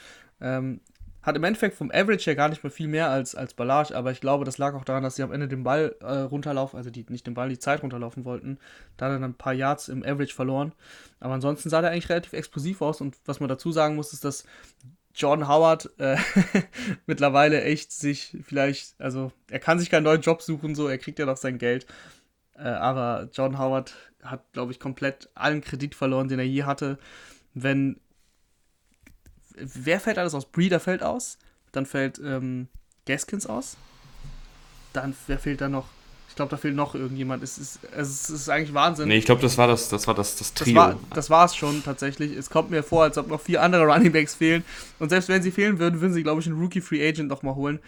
B: Ähm, hat im Endeffekt vom Average her gar nicht mehr viel mehr als, als Ballage, aber ich glaube, das lag auch daran, dass sie am Ende den Ball äh, runterlaufen, also die, nicht den Ball, die Zeit runterlaufen wollten. Da hat er dann ein paar Yards im Average verloren. Aber ansonsten sah der eigentlich relativ explosiv aus und was man dazu sagen muss, ist, dass Jordan Howard äh, mittlerweile echt sich vielleicht, also er kann sich keinen neuen Job suchen, so, er kriegt ja noch sein Geld. Äh, aber Jordan Howard hat, glaube ich, komplett allen Kredit verloren, den er je hatte. Wenn wer fällt alles aus? Breeder fällt aus. Dann fällt ähm, Gaskins aus. Dann, wer fehlt da noch? Ich glaube, da fehlt noch irgendjemand. Es ist, es ist eigentlich Wahnsinn.
A: Nee, ich glaube, das war das, das war das, das
B: Trio. Das war es schon tatsächlich. Es kommt mir vor, als ob noch vier andere Running Backs fehlen. Und selbst wenn sie fehlen würden, würden sie, glaube ich, einen Rookie Free Agent noch mal holen.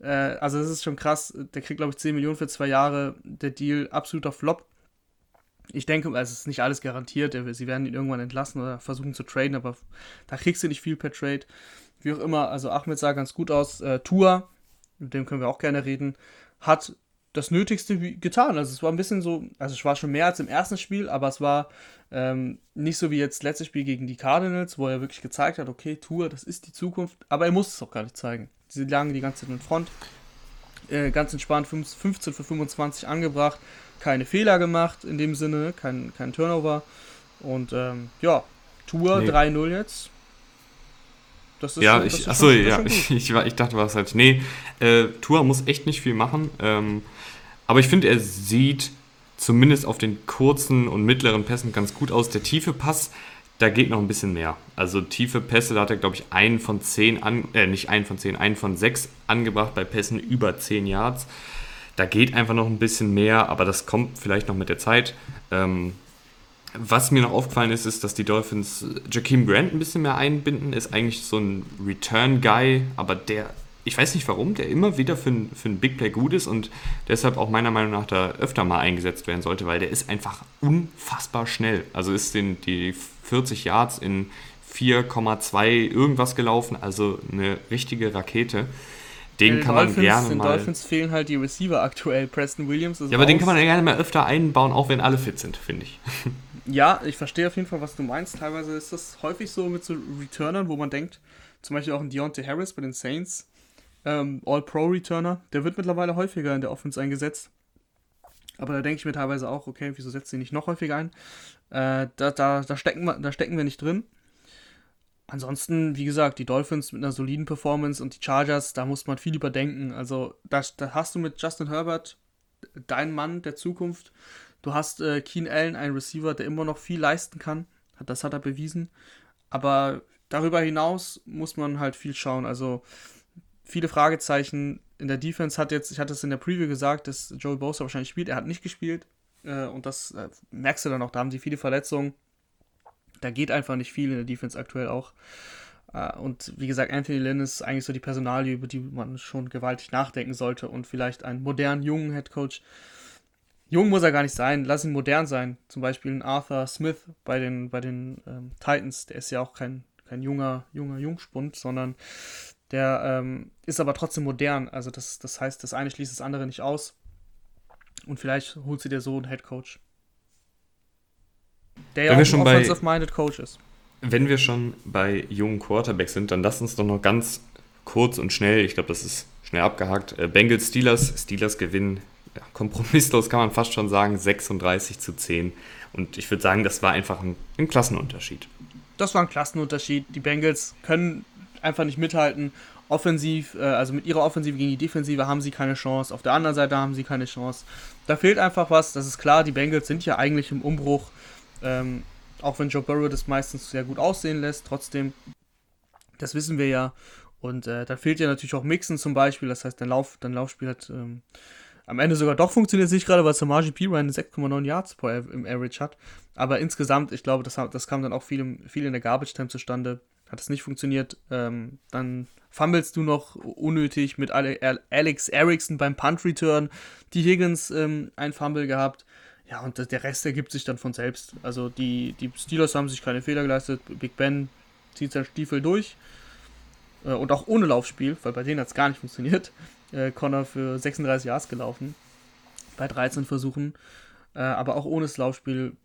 B: Äh, also das ist schon krass. Der kriegt, glaube ich, 10 Millionen für zwei Jahre. Der Deal absoluter Flop. Ich denke, es ist nicht alles garantiert. Sie werden ihn irgendwann entlassen oder versuchen zu traden, aber da kriegst du nicht viel per Trade. Wie auch immer, also Ahmed sah ganz gut aus. Äh, Tua, mit dem können wir auch gerne reden, hat das Nötigste getan. Also es war ein bisschen so, also es war schon mehr als im ersten Spiel, aber es war ähm, nicht so wie jetzt letztes Spiel gegen die Cardinals, wo er wirklich gezeigt hat, okay, Tour, das ist die Zukunft, aber er muss es auch gar nicht zeigen. Sie lagen die ganze Zeit in Front, äh, ganz entspannt 15 für 25 angebracht, keine Fehler gemacht in dem Sinne, kein, kein Turnover. Und ähm, ja, Tour nee. 3-0 jetzt.
A: Das ist ja, schon, ich, achso, schon, ja, ich, ich, ich dachte, was halt. Nee, äh, Tour muss echt nicht viel machen. Ähm, aber ich finde, er sieht zumindest auf den kurzen und mittleren Pässen ganz gut aus. Der tiefe Pass, da geht noch ein bisschen mehr. Also tiefe Pässe, da hat er, glaube ich, einen von zehn, an, äh, nicht einen von zehn, einen von sechs angebracht bei Pässen über zehn Yards. Da geht einfach noch ein bisschen mehr, aber das kommt vielleicht noch mit der Zeit. Ähm, was mir noch aufgefallen ist, ist, dass die Dolphins Jakeem Grant ein bisschen mehr einbinden. Ist eigentlich so ein Return-Guy, aber der, ich weiß nicht warum, der immer wieder für ein, für ein Big Play gut ist und deshalb auch meiner Meinung nach da öfter mal eingesetzt werden sollte, weil der ist einfach unfassbar schnell. Also ist den, die 40 Yards in 4,2 irgendwas gelaufen, also eine richtige Rakete. Den kann Dolphins, man gerne
B: den
A: mal.
B: Den Dolphins fehlen halt die Receiver aktuell. Preston Williams
A: ist Ja, aber raus. den kann man gerne mal öfter einbauen, auch wenn alle fit sind, finde ich.
B: Ja, ich verstehe auf jeden Fall, was du meinst. Teilweise ist das häufig so mit so Returnern, wo man denkt, zum Beispiel auch ein Deontay Harris bei den Saints, ähm, All-Pro-Returner, der wird mittlerweile häufiger in der Offense eingesetzt. Aber da denke ich mir teilweise auch, okay, wieso setzt sie nicht noch häufiger ein? Äh, da, da, da, stecken wir, da stecken wir nicht drin. Ansonsten, wie gesagt, die Dolphins mit einer soliden Performance und die Chargers, da muss man viel überdenken. Also, da, da hast du mit Justin Herbert deinen Mann der Zukunft. Du hast äh, Keen Allen, einen Receiver, der immer noch viel leisten kann. Das hat er bewiesen. Aber darüber hinaus muss man halt viel schauen. Also, viele Fragezeichen. In der Defense hat jetzt, ich hatte es in der Preview gesagt, dass Joey Bosa wahrscheinlich spielt. Er hat nicht gespielt. Äh, und das äh, merkst du dann auch. Da haben sie viele Verletzungen da geht einfach nicht viel in der Defense aktuell auch. Äh, und wie gesagt, Anthony Lynn ist eigentlich so die Personalie, über die man schon gewaltig nachdenken sollte und vielleicht einen modernen, jungen Headcoach. Jung muss er gar nicht sein, lass ihn modern sein. Zum Beispiel ein Arthur Smith bei den, bei den ähm, Titans, der ist ja auch kein, kein junger, junger Jungspund, sondern der ähm, ist aber trotzdem modern. Also das, das heißt, das eine schließt das andere nicht aus. Und vielleicht holt sie dir so einen Headcoach. Der ja
A: auch ein offensive-minded Coach ist. Wenn wir schon bei jungen Quarterbacks sind, dann lass uns doch noch ganz kurz und schnell, ich glaube, das ist schnell abgehakt, äh, Bengals Steelers, Steelers gewinnen, ja, kompromisslos kann man fast schon sagen, 36 zu 10. Und ich würde sagen, das war einfach ein, ein Klassenunterschied.
B: Das war ein Klassenunterschied. Die Bengals können einfach nicht mithalten. Offensiv, äh, also mit ihrer Offensive gegen die Defensive haben sie keine Chance. Auf der anderen Seite haben sie keine Chance. Da fehlt einfach was. Das ist klar, die Bengals sind ja eigentlich im Umbruch. Ähm, auch wenn Joe Burrow das meistens sehr gut aussehen lässt, trotzdem, das wissen wir ja. Und äh, da fehlt ja natürlich auch Mixen zum Beispiel. Das heißt, dein, Lauf, dein Laufspiel hat ähm, am Ende sogar doch funktioniert, nicht gerade, weil Samaji Ryan 6,9 Yards im Average hat. Aber insgesamt, ich glaube, das, das kam dann auch viel, viel in der Garbage Time zustande. Hat es nicht funktioniert. Ähm, dann fummelst du noch unnötig mit Alex Erickson beim Punt Return. Die Higgins ähm, ein Fumble gehabt. Ja, und der Rest ergibt sich dann von selbst. Also die, die Steelers haben sich keine Fehler geleistet. Big Ben zieht seinen Stiefel durch. Äh, und auch ohne Laufspiel, weil bei denen hat es gar nicht funktioniert. Äh, Connor für 36 Yards gelaufen. Bei 13 Versuchen. Äh, aber auch ohne das Laufspiel.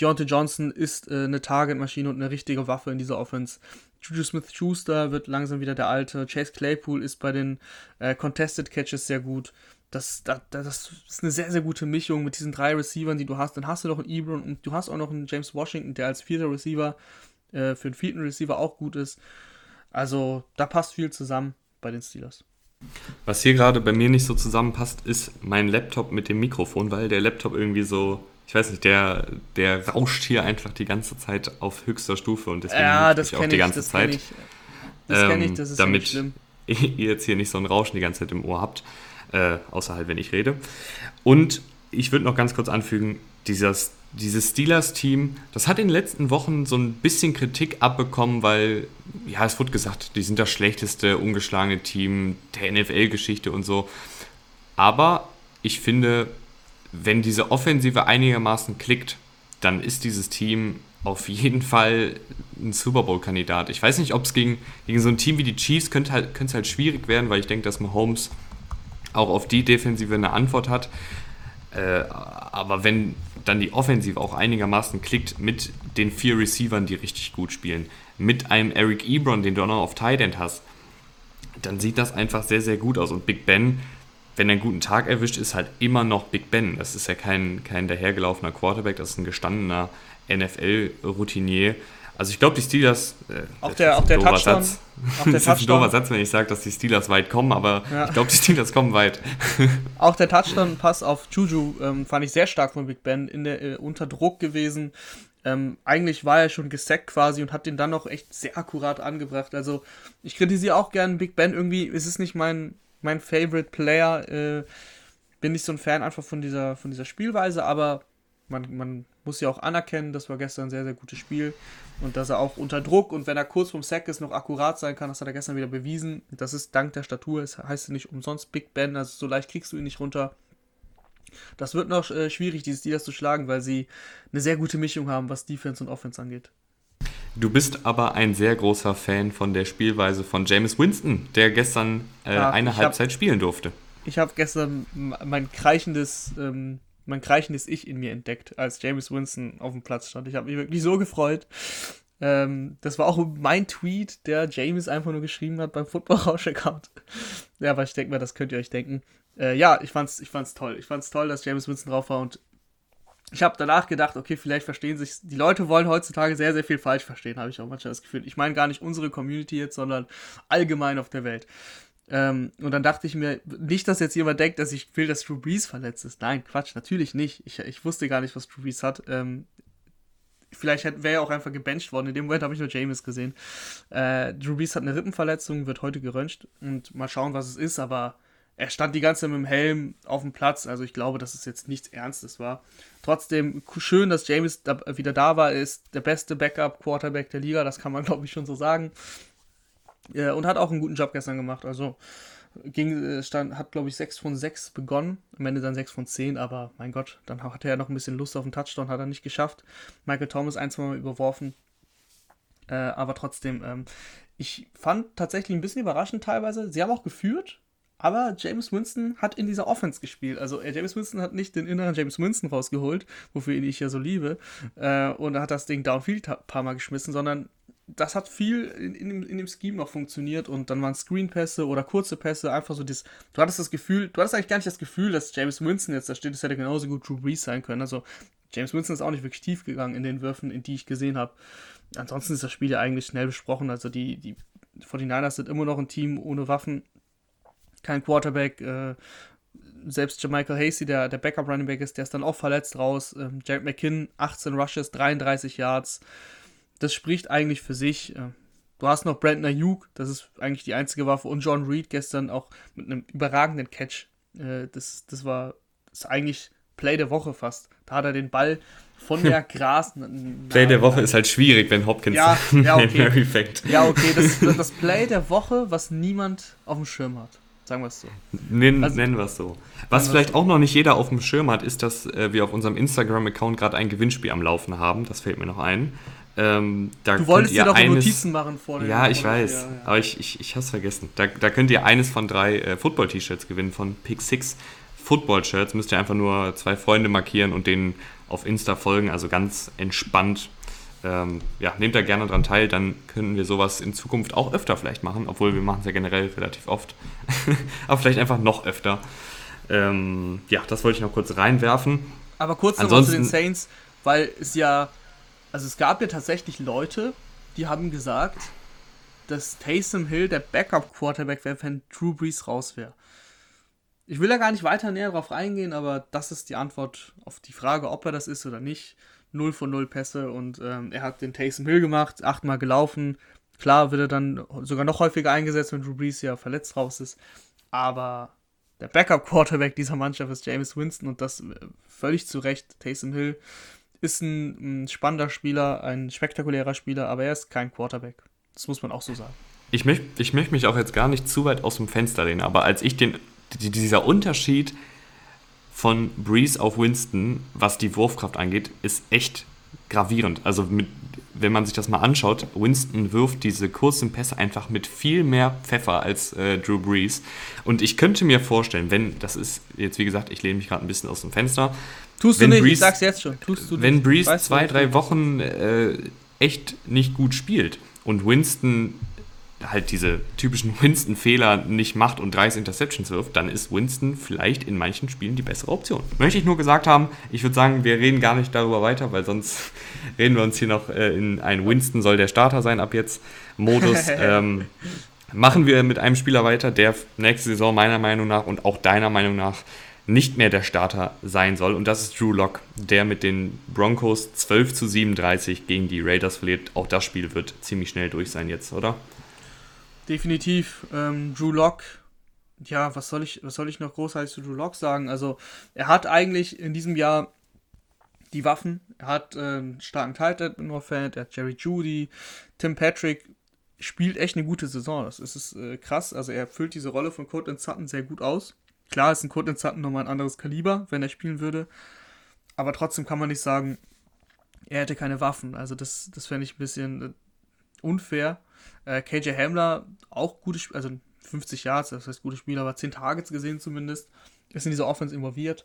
B: Deontay Johnson ist äh, eine Targetmaschine und eine richtige Waffe in dieser Offense. Juju Smith-Schuster wird langsam wieder der Alte. Chase Claypool ist bei den äh, Contested Catches sehr gut. Das, das, das, ist eine sehr, sehr gute Mischung mit diesen drei Receivern, die du hast. Dann hast du noch einen Ebron und du hast auch noch einen James Washington, der als vierter Receiver äh, für den vierten Receiver auch gut ist. Also da passt viel zusammen bei den Steelers.
A: Was hier gerade bei mir nicht so zusammenpasst, ist mein Laptop mit dem Mikrofon, weil der Laptop irgendwie so, ich weiß nicht, der, der rauscht hier einfach die ganze Zeit auf höchster Stufe und deswegen
B: ja, das ich auch
A: die ganze
B: das
A: Zeit.
B: Ich. Das ähm, kenne ich, das ist
A: damit
B: schlimm.
A: ihr jetzt hier nicht so ein Rauschen die ganze Zeit im Ohr habt, äh, außer halt, wenn ich rede. Und ich würde noch ganz kurz anfügen, dieses dieses Steelers-Team, das hat in den letzten Wochen so ein bisschen Kritik abbekommen, weil, ja, es wurde gesagt, die sind das schlechteste ungeschlagene Team der NFL-Geschichte und so. Aber ich finde, wenn diese Offensive einigermaßen klickt, dann ist dieses Team auf jeden Fall ein Super Bowl-Kandidat. Ich weiß nicht, ob es gegen, gegen so ein Team wie die Chiefs könnte halt, könnte halt schwierig werden, weil ich denke, dass Mahomes auch auf die Defensive eine Antwort hat. Äh, aber wenn dann die Offensive auch einigermaßen klickt mit den vier Receivern, die richtig gut spielen, mit einem Eric Ebron, den du auch noch auf Tight End hast, dann sieht das einfach sehr, sehr gut aus. Und Big Ben, wenn er einen guten Tag erwischt, ist halt immer noch Big Ben. Das ist ja kein, kein dahergelaufener Quarterback, das ist ein gestandener NFL-Routinier. Also ich glaube, die Steelers.
B: Äh, auch der, auch der Touchdown.
A: Satz. Auch der das ist ein doofer Satz, wenn ich sage, dass die Steelers weit kommen, aber ja. ich glaube, die Steelers kommen weit.
B: auch der Touchdown-Pass auf Juju ähm, fand ich sehr stark von Big Ben, in der, äh, unter Druck gewesen. Ähm, eigentlich war er schon gesackt quasi und hat den dann noch echt sehr akkurat angebracht. Also ich kritisiere auch gerne Big Ben irgendwie. Es ist nicht mein, mein Favorite Player. Äh, bin nicht so ein Fan einfach von dieser, von dieser Spielweise, aber man, man muss ja auch anerkennen, das war gestern ein sehr, sehr gutes Spiel und dass er auch unter Druck und wenn er kurz vom Sack ist, noch akkurat sein kann, das hat er gestern wieder bewiesen. Das ist dank der Statur, es heißt nicht umsonst Big Ben, also so leicht kriegst du ihn nicht runter. Das wird noch äh, schwierig, die Steelers zu schlagen, weil sie eine sehr gute Mischung haben, was Defense und Offense angeht.
A: Du bist aber ein sehr großer Fan von der Spielweise von James Winston, der gestern äh, ja, eine Halbzeit hab, spielen durfte.
B: Ich habe gestern mein kreichendes ähm, mein kreichendes Ich in mir entdeckt, als James Winston auf dem Platz stand. Ich habe mich wirklich so gefreut. Ähm, das war auch mein Tweet, der James einfach nur geschrieben hat beim Football-Rausch-Account. ja, aber ich denke mal, das könnt ihr euch denken. Äh, ja, ich fand's, ich fand's toll. Ich fand's toll, dass James Winston drauf war und ich habe danach gedacht, okay, vielleicht verstehen sich, die Leute wollen heutzutage sehr, sehr viel falsch verstehen, habe ich auch manchmal das Gefühl. Ich meine gar nicht unsere Community jetzt, sondern allgemein auf der Welt. Ähm, und dann dachte ich mir, nicht, dass jetzt jemand denkt, dass ich will, dass Drew Brees verletzt ist. Nein, Quatsch, natürlich nicht. Ich, ich wusste gar nicht, was Drew Brees hat. Ähm, vielleicht wäre er auch einfach gebencht worden. In dem Moment habe ich nur James gesehen. Äh, Drew Brees hat eine Rippenverletzung, wird heute geröntgt und mal schauen, was es ist, aber er stand die ganze Zeit mit dem Helm auf dem Platz, also ich glaube, dass es jetzt nichts Ernstes war. Trotzdem schön, dass James da, wieder da war, er ist der beste Backup-Quarterback der Liga, das kann man glaube ich schon so sagen. Äh, und hat auch einen guten Job gestern gemacht. Also ging, äh, stand, hat, glaube ich, 6 von 6 begonnen. Am Ende dann 6 von 10, aber mein Gott, dann hatte er noch ein bisschen Lust auf den Touchdown, hat er nicht geschafft. Michael Thomas ein, zwei Mal überworfen. Äh, aber trotzdem, ähm, ich fand tatsächlich ein bisschen überraschend teilweise. Sie haben auch geführt, aber James Winston hat in dieser Offense gespielt. Also äh, James Winston hat nicht den inneren James Winston rausgeholt, wofür ihn ich ja so liebe, äh, und hat das Ding downfield ein paar Mal geschmissen, sondern das hat viel in, in, dem, in dem Scheme noch funktioniert und dann waren Screenpässe oder kurze Pässe, einfach so das, du hattest das Gefühl, du hattest eigentlich gar nicht das Gefühl, dass James Winston jetzt da steht, das hätte genauso gut Drew Brees sein können, also James Winston ist auch nicht wirklich tief gegangen in den Würfen, in die ich gesehen habe. Ansonsten ist das Spiel ja eigentlich schnell besprochen, also die, die 49ers sind immer noch ein Team ohne Waffen, kein Quarterback, äh, selbst Jamichael Hasey, der, der Backup Running Back ist, der ist dann auch verletzt raus. Ähm, Jared McKinn, 18 Rushes, 33 Yards das spricht eigentlich für sich. Äh, Du hast noch Brandon Ayuk, das ist eigentlich die einzige Waffe, und John Reed gestern auch mit einem überragenden Catch. Äh, das, das war das ist eigentlich Play der Woche fast. Da hat er den Ball von der Gras.
A: Play der Woche ist halt schwierig, wenn Hopkins
B: ja, ja, okay. Ja, okay, das ist das Play der Woche, was niemand auf dem Schirm hat. Sagen wir es so.
A: Nennen, also, nennen wir es so. Was vielleicht auch noch nicht jeder auf dem Schirm hat, ist, dass äh, wir auf unserem Instagram-Account gerade ein Gewinnspiel am Laufen haben. Das fällt mir noch ein. Ähm,
B: du wolltest dir doch eines, Notizen machen
A: vor Ja, ich weiß. Ja, ja. Aber ich, ich, ich habe es vergessen. Da, da könnt ihr eines von drei äh, Football-T-Shirts gewinnen von Pick 6 Football-Shirts. Müsst ihr einfach nur zwei Freunde markieren und denen auf Insta folgen. Also ganz entspannt. Ähm, ja, nehmt da gerne dran teil, dann können wir sowas in Zukunft auch öfter vielleicht machen, obwohl wir machen es ja generell relativ oft. Aber vielleicht einfach noch öfter. Ähm, ja, das wollte ich noch kurz reinwerfen.
B: Aber kurz noch zu den Saints, weil es ja, also es gab ja tatsächlich Leute, die haben gesagt, dass Taysom Hill der Backup-Quarterback wäre, wenn Drew Brees raus wäre. Ich will da gar nicht weiter näher drauf eingehen, aber das ist die Antwort auf die Frage, ob er das ist oder nicht. 0 von 0 Pässe und ähm, er hat den Taysom Hill gemacht, achtmal gelaufen. Klar wird er dann sogar noch häufiger eingesetzt, wenn Drew ja verletzt raus ist. Aber der Backup-Quarterback dieser Mannschaft ist James Winston und das äh, völlig zu Recht. Taysom Hill ist ein, ein spannender Spieler, ein spektakulärer Spieler, aber er ist kein Quarterback. Das muss man auch so sagen.
A: Ich möchte ich möcht mich auch jetzt gar nicht zu weit aus dem Fenster lehnen, aber als ich den dieser Unterschied von Breeze auf Winston, was die Wurfkraft angeht, ist echt gravierend. Also mit, wenn man sich das mal anschaut, Winston wirft diese kurzen Pässe einfach mit viel mehr Pfeffer als äh, Drew Brees. Und ich könnte mir vorstellen, wenn, das ist jetzt wie gesagt, ich lehne mich gerade ein bisschen aus dem Fenster.
B: Tust du nicht, Breeze, ich sag's jetzt schon.
A: Tust du wenn Breeze zwei, drei Wochen äh, echt nicht gut spielt und Winston halt diese typischen Winston-Fehler nicht macht und 30 Interceptions wirft, dann ist Winston vielleicht in manchen Spielen die bessere Option. Möchte ich nur gesagt haben, ich würde sagen, wir reden gar nicht darüber weiter, weil sonst reden wir uns hier noch äh, in ein Winston soll der Starter sein ab jetzt Modus. ähm, machen wir mit einem Spieler weiter, der nächste Saison meiner Meinung nach und auch deiner Meinung nach nicht mehr der Starter sein soll. Und das ist Drew Lock, der mit den Broncos 12 zu 37 gegen die Raiders verliert. Auch das Spiel wird ziemlich schnell durch sein jetzt, oder?
B: Definitiv. Ähm, Drew Lock, ja, was soll ich, was soll ich noch großartig zu Drew Lock sagen? Also, er hat eigentlich in diesem Jahr die Waffen. Er hat äh, einen starken Tight End Fan, er hat Jerry Judy, Tim Patrick spielt echt eine gute Saison. Das ist, äh, krass. Also er füllt diese Rolle von Courtland Sutton sehr gut aus. Klar ist ein Courtland Sutton nochmal ein anderes Kaliber, wenn er spielen würde. Aber trotzdem kann man nicht sagen, er hätte keine Waffen. Also das, das fände ich ein bisschen äh, unfair. Äh, KJ Hamler, auch gutes Spiel, also 50 Yards, das heißt gutes Spiel, aber 10 Targets gesehen zumindest. Ist in dieser Offense involviert.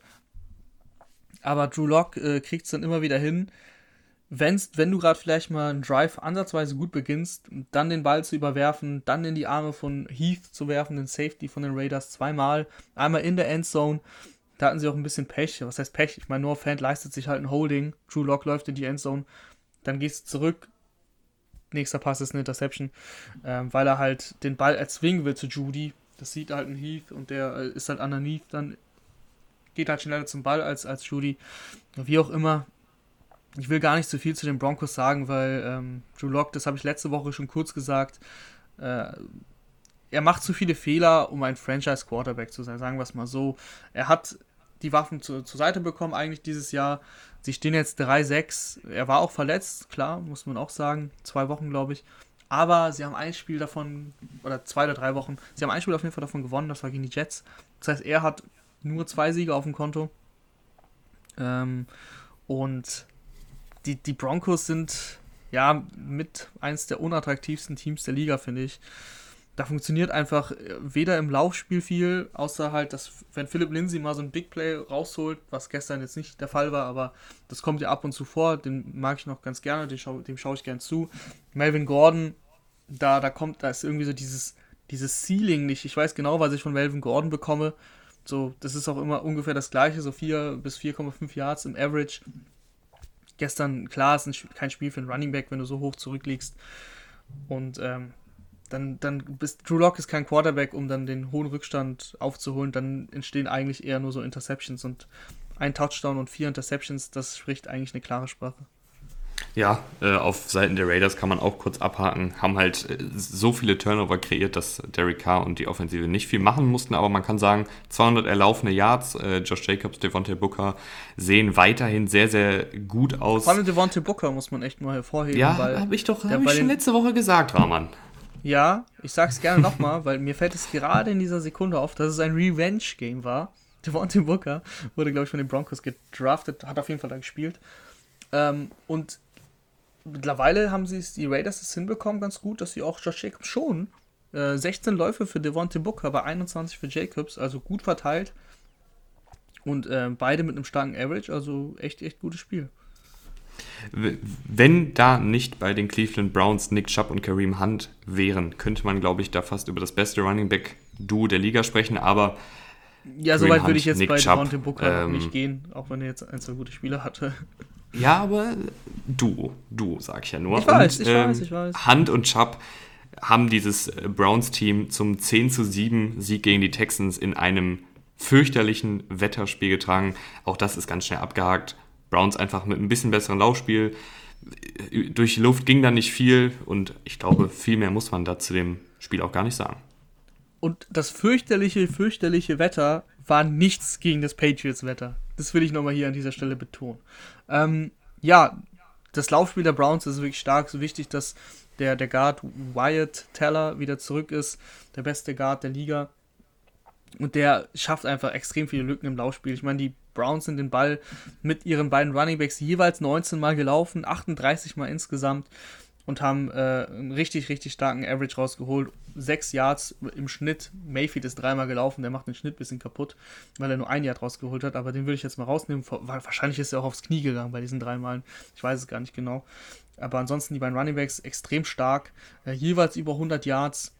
B: Aber Drew Lock äh, kriegt es dann immer wieder hin, wenn's, wenn du gerade vielleicht mal einen Drive ansatzweise gut beginnst, dann den Ball zu überwerfen, dann in die Arme von Heath zu werfen, den Safety von den Raiders zweimal, einmal in der Endzone. Da hatten sie auch ein bisschen Pech. Was heißt Pech? Ich meine, Noah Fant leistet sich halt ein Holding. Drew Lock läuft in die Endzone. Dann gehst du zurück, nächster Pass ist eine Interception, ähm, weil er halt den Ball erzwingen will zu Judy. Das sieht halt ein Heath und der äh, ist halt underneath, dann geht halt schneller zum Ball als, als Judy. Wie auch immer. Ich will gar nicht so viel zu den Broncos sagen, weil ähm, Drew Locke, das habe ich letzte Woche schon kurz gesagt, äh, er macht zu viele Fehler, um ein Franchise-Quarterback zu sein, sagen wir es mal so. Er hat die Waffen zu, zur Seite bekommen eigentlich dieses Jahr. Sie stehen jetzt 3-6. Er war auch verletzt, klar, muss man auch sagen. Zwei Wochen, glaube ich. Aber sie haben ein Spiel davon, oder zwei oder drei Wochen, sie haben ein Spiel auf jeden Fall davon gewonnen, das war gegen die Jets. Das heißt, er hat nur zwei Siege auf dem Konto. Ähm, und die, die Broncos sind ja mit eins der unattraktivsten Teams der Liga, finde ich da funktioniert einfach äh, weder im Laufspiel viel, außer halt, dass wenn Philip Lindsay mal so ein Big Play rausholt, was gestern jetzt nicht der Fall war, aber das kommt ja ab und zu vor, den mag ich noch ganz gerne, dem schaue ich gern zu. Melvin Gordon, da, da kommt, da ist irgendwie so dieses, dieses Ceiling nicht. Ich weiß genau, was ich von Melvin Gordon bekomme. So, das ist auch immer ungefähr das gleiche, so 4 bis 4,5 Yards im Average. Gestern, klar, ist ein, kein Spiel für einen Running Back, wenn du so hoch zurückliegst. Und ähm, dann, dann bist Drew Lock ist kein Quarterback, um dann den hohen Rückstand aufzuholen. Dann entstehen eigentlich eher nur so Interceptions und ein Touchdown und vier Interceptions, das spricht eigentlich eine klare Sprache.
A: Ja, äh, auf Seiten der Raiders kann man auch kurz abhaken. Haben halt äh, so viele Turnover kreiert, dass Derek Carr und die Offensive nicht viel machen mussten. Aber man kann sagen, 200 erlaufene Yards. Äh, Josh Jacobs, Devontae Booker sehen weiterhin sehr, sehr gut aus.
B: Vor allem Devontae Booker muss man echt mal hervorheben.
A: Ja, habe ich doch hab ich schon letzte Woche gesagt, Rahman.
B: Ja, ich sag's gerne nochmal, weil mir fällt es gerade in dieser Sekunde auf, dass es ein Revenge-Game war. Devontae Booker wurde, glaube ich, von den Broncos gedraftet, hat auf jeden Fall da gespielt. Ähm, und mittlerweile haben sie es, die Raiders es hinbekommen ganz gut, dass sie auch Josh Jacobs schon äh, 16 Läufe für Devontae Booker, aber 21 für Jacobs, also gut verteilt. Und äh, beide mit einem starken Average, also echt, echt gutes Spiel.
A: Wenn da nicht bei den Cleveland Browns Nick Chubb und Kareem Hunt wären, könnte man, glaube ich, da fast über das beste Running Back Duo der Liga sprechen, aber
B: ja, soweit würde ich jetzt Nick bei Devontae Booker ähm, nicht gehen, auch wenn er jetzt ein, zwei gute Spiele hatte.
A: Ja, aber Duo, Duo, sag ich ja nur.
B: Ich weiß, und, ich ähm, weiß, ich weiß.
A: Hunt und Chubb haben dieses äh, Browns-Team zum 10 zu 7 Sieg gegen die Texans in einem fürchterlichen Wetterspiel getragen. Auch das ist ganz schnell abgehakt. Browns einfach mit ein bisschen besseren Laufspiel. Durch die Luft ging da nicht viel und ich glaube, viel mehr muss man da zu dem Spiel auch gar nicht sagen.
B: Und das fürchterliche, fürchterliche Wetter war nichts gegen das Patriots-Wetter. Das will ich nochmal hier an dieser Stelle betonen. Ähm, ja, das Laufspiel der Browns ist wirklich stark. So wichtig, dass der, der Guard Wyatt Teller wieder zurück ist. Der beste Guard der Liga. Und der schafft einfach extrem viele Lücken im Laufspiel. Ich meine, die Browns sind den Ball mit ihren beiden Runningbacks jeweils 19 Mal gelaufen, 38 Mal insgesamt und haben äh, einen richtig, richtig starken Average rausgeholt. Sechs Yards im Schnitt. Mayfield ist dreimal gelaufen, der macht den Schnitt ein bisschen kaputt, weil er nur ein Yard rausgeholt hat. Aber den würde ich jetzt mal rausnehmen. Wahrscheinlich ist er auch aufs Knie gegangen bei diesen drei Malen. Ich weiß es gar nicht genau. Aber ansonsten die beiden Runningbacks extrem stark. Äh, jeweils über 100 Yards.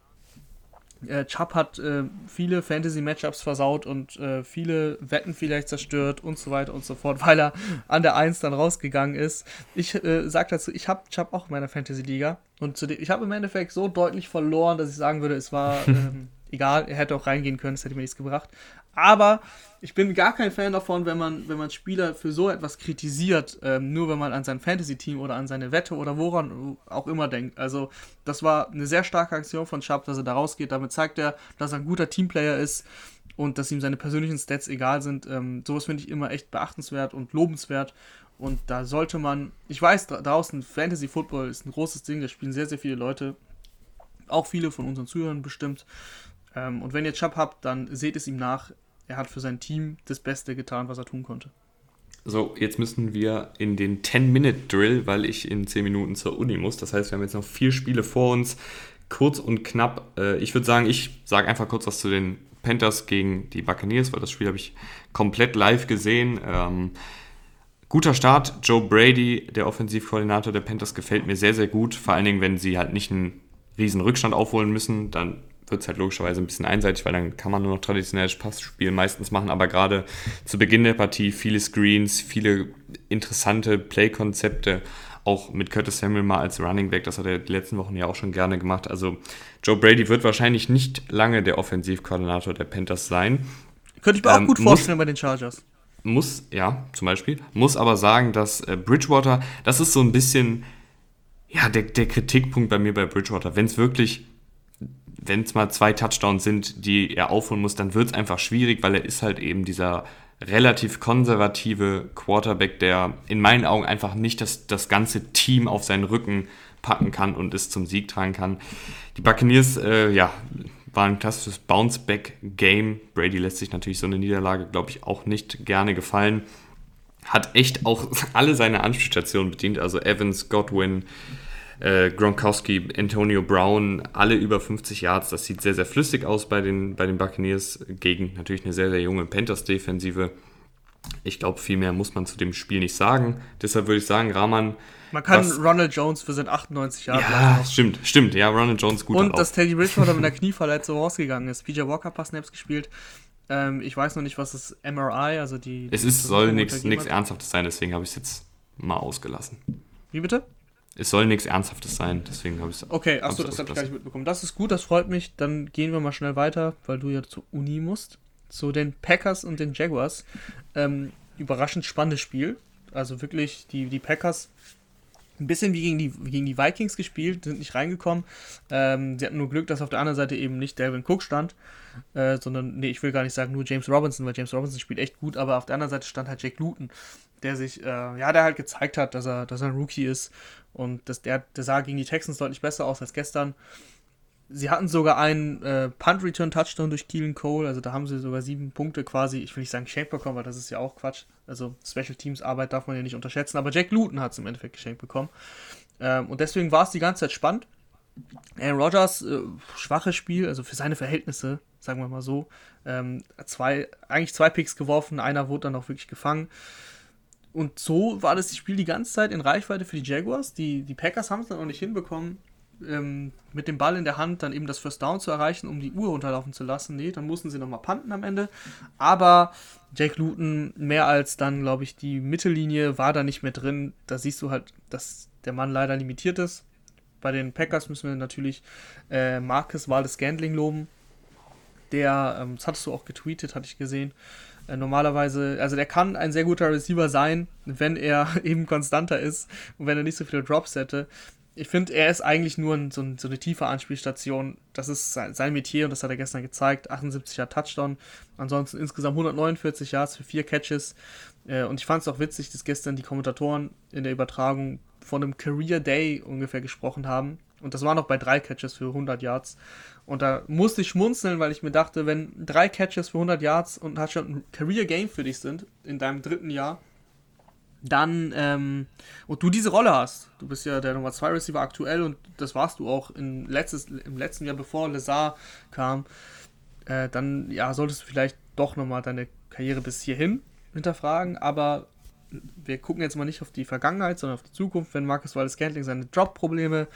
B: Äh, Chubb hat äh, viele Fantasy-Matchups versaut und äh, viele Wetten vielleicht zerstört und so weiter und so fort, weil er an der 1 dann rausgegangen ist. Ich äh, sag dazu, ich habe Chubb auch in meiner Fantasy-Liga und zu ich habe im Endeffekt so deutlich verloren, dass ich sagen würde, es war ähm, egal, er hätte auch reingehen können, es hätte mir nichts gebracht. Aber ich bin gar kein Fan davon, wenn man, wenn man Spieler für so etwas kritisiert, ähm, nur wenn man an sein Fantasy-Team oder an seine Wette oder woran auch immer denkt. Also, das war eine sehr starke Aktion von Sharp, dass er da rausgeht. Damit zeigt er, dass er ein guter Teamplayer ist und dass ihm seine persönlichen Stats egal sind. Ähm, sowas finde ich immer echt beachtenswert und lobenswert. Und da sollte man, ich weiß, draußen Fantasy Football ist ein großes Ding, da spielen sehr, sehr viele Leute. Auch viele von unseren Zuhörern bestimmt. Ähm, und wenn ihr Chubb habt, dann seht es ihm nach er hat für sein Team das Beste getan, was er tun konnte.
A: So, jetzt müssen wir in den 10-Minute-Drill, weil ich in 10 Minuten zur Uni muss. Das heißt, wir haben jetzt noch vier Spiele vor uns. Kurz und knapp. Äh, ich würde sagen, ich sage einfach kurz was zu den Panthers gegen die Buccaneers, weil das Spiel habe ich komplett live gesehen. Ähm, guter Start. Joe Brady, der Offensivkoordinator der Panthers, gefällt mir sehr, sehr gut. Vor allen Dingen, wenn sie halt nicht einen riesen Rückstand aufholen müssen, dann wird es halt logischerweise ein bisschen einseitig, weil dann kann man nur noch traditionelles Passspiel meistens machen. Aber gerade zu Beginn der Partie viele Screens, viele interessante Play-Konzepte, auch mit Curtis Samuel mal als Running Back, das hat er die letzten Wochen ja auch schon gerne gemacht. Also Joe Brady wird wahrscheinlich nicht lange der Offensivkoordinator der Panthers sein.
B: Könnte ich mir ähm, auch gut vorstellen bei den Chargers.
A: Muss, ja, zum Beispiel. Muss aber sagen, dass äh, Bridgewater, das ist so ein bisschen, ja, der, der Kritikpunkt bei mir bei Bridgewater. Wenn es wirklich wenn es mal zwei Touchdowns sind, die er aufholen muss, dann wird es einfach schwierig, weil er ist halt eben dieser relativ konservative Quarterback, der in meinen Augen einfach nicht das, das ganze Team auf seinen Rücken packen kann und es zum Sieg tragen kann. Die Buccaneers, äh, ja, waren ein klassisches Bounce-Back-Game. Brady lässt sich natürlich so eine Niederlage, glaube ich, auch nicht gerne gefallen. Hat echt auch alle seine Anspielstationen bedient, also Evans, Godwin, äh, Gronkowski, Antonio Brown, alle über 50 Yards. Das sieht sehr, sehr flüssig aus bei den, bei den Buccaneers gegen natürlich eine sehr, sehr junge Panthers-Defensive. Ich glaube, viel mehr muss man zu dem Spiel nicht sagen. Deshalb würde ich sagen, Rahman.
B: Man kann was, Ronald Jones für seine 98 Jahre.
A: Ja, stimmt, stimmt. Ja, Ronald Jones gut.
B: Und dass Teddy Bridgewater mit einer Knieverletzung rausgegangen ist. PJ Walker paar Snaps gespielt. Ähm, ich weiß noch nicht, was das MRI, also die.
A: Es ist, soll nichts Ernsthaftes sein, deswegen habe ich es jetzt mal ausgelassen.
B: Wie bitte?
A: Es soll nichts Ernsthaftes sein, deswegen habe ich es.
B: Okay, achso, das habe ich gar nicht mitbekommen. Das ist gut, das freut mich. Dann gehen wir mal schnell weiter, weil du ja zur Uni musst. Zu den Packers und den Jaguars. Ähm, überraschend spannendes Spiel. Also wirklich, die, die Packers ein bisschen wie gegen die, gegen die Vikings gespielt, sind nicht reingekommen. Ähm, sie hatten nur Glück, dass auf der anderen Seite eben nicht Delvin Cook stand, äh, sondern, nee, ich will gar nicht sagen nur James Robinson, weil James Robinson spielt echt gut, aber auf der anderen Seite stand halt Jake Luton, der sich, äh, ja, der halt gezeigt hat, dass er, dass er ein Rookie ist und dass der, der sah gegen die Texans deutlich besser aus als gestern. Sie hatten sogar einen äh, Punt-Return-Touchdown durch Keelan Cole, also da haben sie sogar sieben Punkte quasi, ich will nicht sagen geschenkt bekommen, weil das ist ja auch Quatsch. Also Special Teams Arbeit darf man ja nicht unterschätzen, aber Jack Luton hat es im Endeffekt geschenkt bekommen. Ähm, und deswegen war es die ganze Zeit spannend. Aaron Rodgers, äh, schwaches Spiel, also für seine Verhältnisse, sagen wir mal so. Ähm, zwei, eigentlich zwei Picks geworfen, einer wurde dann auch wirklich gefangen. Und so war das Spiel die ganze Zeit in Reichweite für die Jaguars. Die, die Packers haben es dann auch nicht hinbekommen, ähm, mit dem Ball in der Hand dann eben das First Down zu erreichen, um die Uhr runterlaufen zu lassen. Nee, dann mussten sie nochmal panten am Ende. Aber Jake Luton mehr als dann, glaube ich, die Mittellinie war da nicht mehr drin. Da siehst du halt, dass der Mann leider limitiert ist. Bei den Packers müssen wir natürlich äh, Marcus Waldes Scandling loben. Der, ähm, das hattest du auch getweetet, hatte ich gesehen. Äh, normalerweise, also der kann ein sehr guter Receiver sein, wenn er eben konstanter ist und wenn er nicht so viele Drops hätte ich finde, er ist eigentlich nur ein, so, ein, so, eine tiefe Anspielstation. Das ist sein, sein, Metier und das hat er gestern gezeigt. 78er Touchdown. Ansonsten insgesamt 149 Yards für vier Catches. Äh, und ich fand es auch witzig, dass gestern die Kommentatoren in der Übertragung von einem Career Day ungefähr gesprochen haben. Und das war noch bei drei Catches für 100 Yards. Und da musste ich schmunzeln, weil ich mir dachte, wenn drei Catches für 100 Yards und hat schon ein Career Game für dich sind, in deinem dritten Jahr, dann ähm, und du diese Rolle hast, du bist ja der Nummer 2 Receiver aktuell und das warst du auch in letztes, im letzten Jahr, bevor Lazar kam, äh, dann ja, solltest du vielleicht doch nochmal deine Karriere bis hierhin hinterfragen, aber wir gucken jetzt mal nicht auf die Vergangenheit, sondern auf die Zukunft, wenn Marcus Wallace Scantling seine Drop-Probleme äh,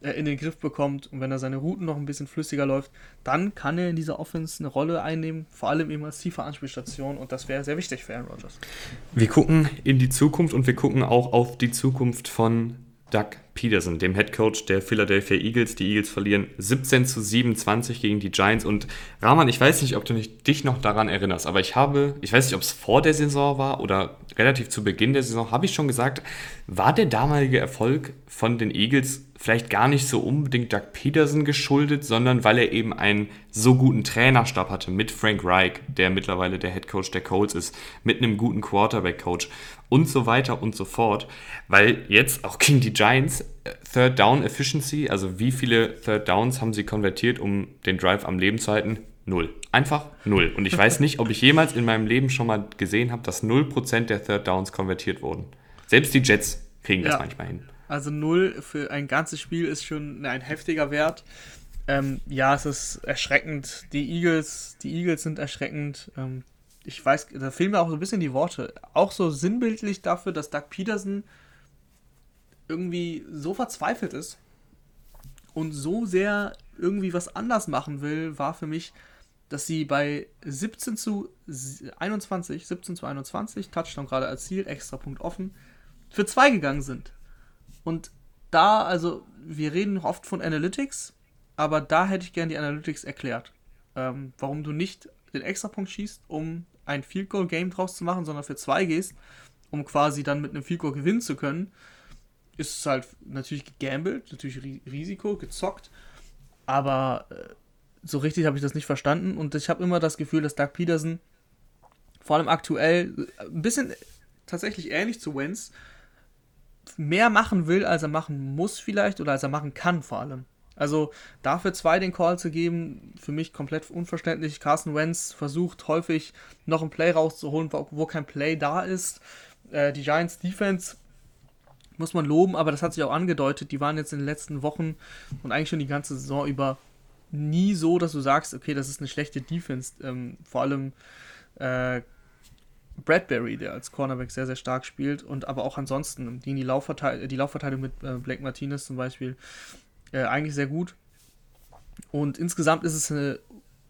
B: in den Griff bekommt und wenn er seine Routen noch ein bisschen flüssiger läuft, dann kann er in dieser Offense eine Rolle einnehmen, vor allem eben als tiefe Anspielstation und das wäre sehr wichtig für Aaron Rodgers.
A: Wir gucken in die Zukunft und wir gucken auch auf die Zukunft von Doug Peterson, dem Head Coach der Philadelphia Eagles. Die Eagles verlieren 17 zu 27 gegen die Giants. Und Rahman, ich weiß nicht, ob du dich noch daran erinnerst, aber ich habe, ich weiß nicht, ob es vor der Saison war oder relativ zu Beginn der Saison, habe ich schon gesagt, war der damalige Erfolg von den Eagles vielleicht gar nicht so unbedingt Doug Peterson geschuldet, sondern weil er eben einen so guten Trainerstab hatte mit Frank Reich, der mittlerweile der Head Coach der Colts ist, mit einem guten Quarterback Coach und so weiter und so fort, weil jetzt auch gegen die Giants äh, Third Down Efficiency, also wie viele Third Downs haben sie konvertiert, um den Drive am Leben zu halten? Null. Einfach null. Und ich weiß nicht, ob ich jemals in meinem Leben schon mal gesehen habe, dass 0% der Third Downs konvertiert wurden. Selbst die Jets kriegen ja. das manchmal hin.
B: Also null für ein ganzes Spiel ist schon ein heftiger Wert. Ähm, ja, es ist erschreckend. Die Eagles, die Eagles sind erschreckend. Ähm, ich weiß, da fehlen mir auch so ein bisschen die Worte. Auch so sinnbildlich dafür, dass Doug Peterson irgendwie so verzweifelt ist und so sehr irgendwie was anders machen will, war für mich, dass sie bei 17 zu 21, 17 zu 21, Touchdown gerade Ziel, extra Punkt offen, für zwei gegangen sind. Und da, also, wir reden oft von Analytics, aber da hätte ich gerne die Analytics erklärt. Ähm, warum du nicht den Extrapunkt schießt, um ein Field Goal Game draus zu machen, sondern für zwei gehst, um quasi dann mit einem Field Goal gewinnen zu können, ist es halt natürlich gegambelt, natürlich Risiko, gezockt, aber äh, so richtig habe ich das nicht verstanden und ich habe immer das Gefühl, dass Doug Peterson vor allem aktuell äh, ein bisschen tatsächlich ähnlich zu Wentz mehr machen will, als er machen muss vielleicht oder als er machen kann vor allem. Also dafür zwei den Call zu geben, für mich komplett unverständlich. Carson Wentz versucht häufig noch ein Play rauszuholen, wo, kein Play da ist. Äh, die Giants Defense muss man loben, aber das hat sich auch angedeutet. Die waren jetzt in den letzten Wochen und eigentlich schon die ganze Saison über nie so, dass du sagst, okay, das ist eine schlechte Defense. Ähm, vor allem äh, Bradbury, der als Cornerback sehr, sehr stark spielt und aber auch ansonsten die, die, Laufverteil die Laufverteilung mit äh, Blake Martinez zum Beispiel äh, eigentlich sehr gut. Und insgesamt ist es eine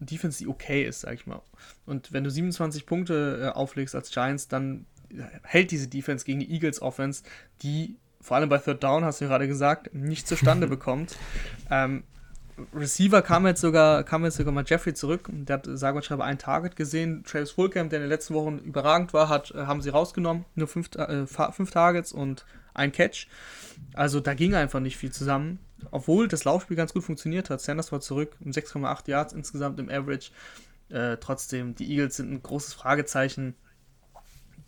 B: Defense, die okay ist, sag ich mal. Und wenn du 27 Punkte äh, auflegst als Giants, dann hält diese Defense gegen die Eagles Offense, die vor allem bei Third Down, hast du gerade gesagt, nicht zustande bekommt. Ähm, Receiver kam jetzt sogar, kam jetzt sogar mal Jeffrey zurück. Der hat sage und schreibe ein Target gesehen. Travis Fulcamp, der in den letzten Wochen überragend war, hat, äh, haben sie rausgenommen. Nur fünf, äh, fünf Targets und ein Catch. Also da ging einfach nicht viel zusammen. Obwohl das Laufspiel ganz gut funktioniert hat. Sanders war zurück um 6,8 Yards insgesamt im Average. Äh, trotzdem, die Eagles sind ein großes Fragezeichen.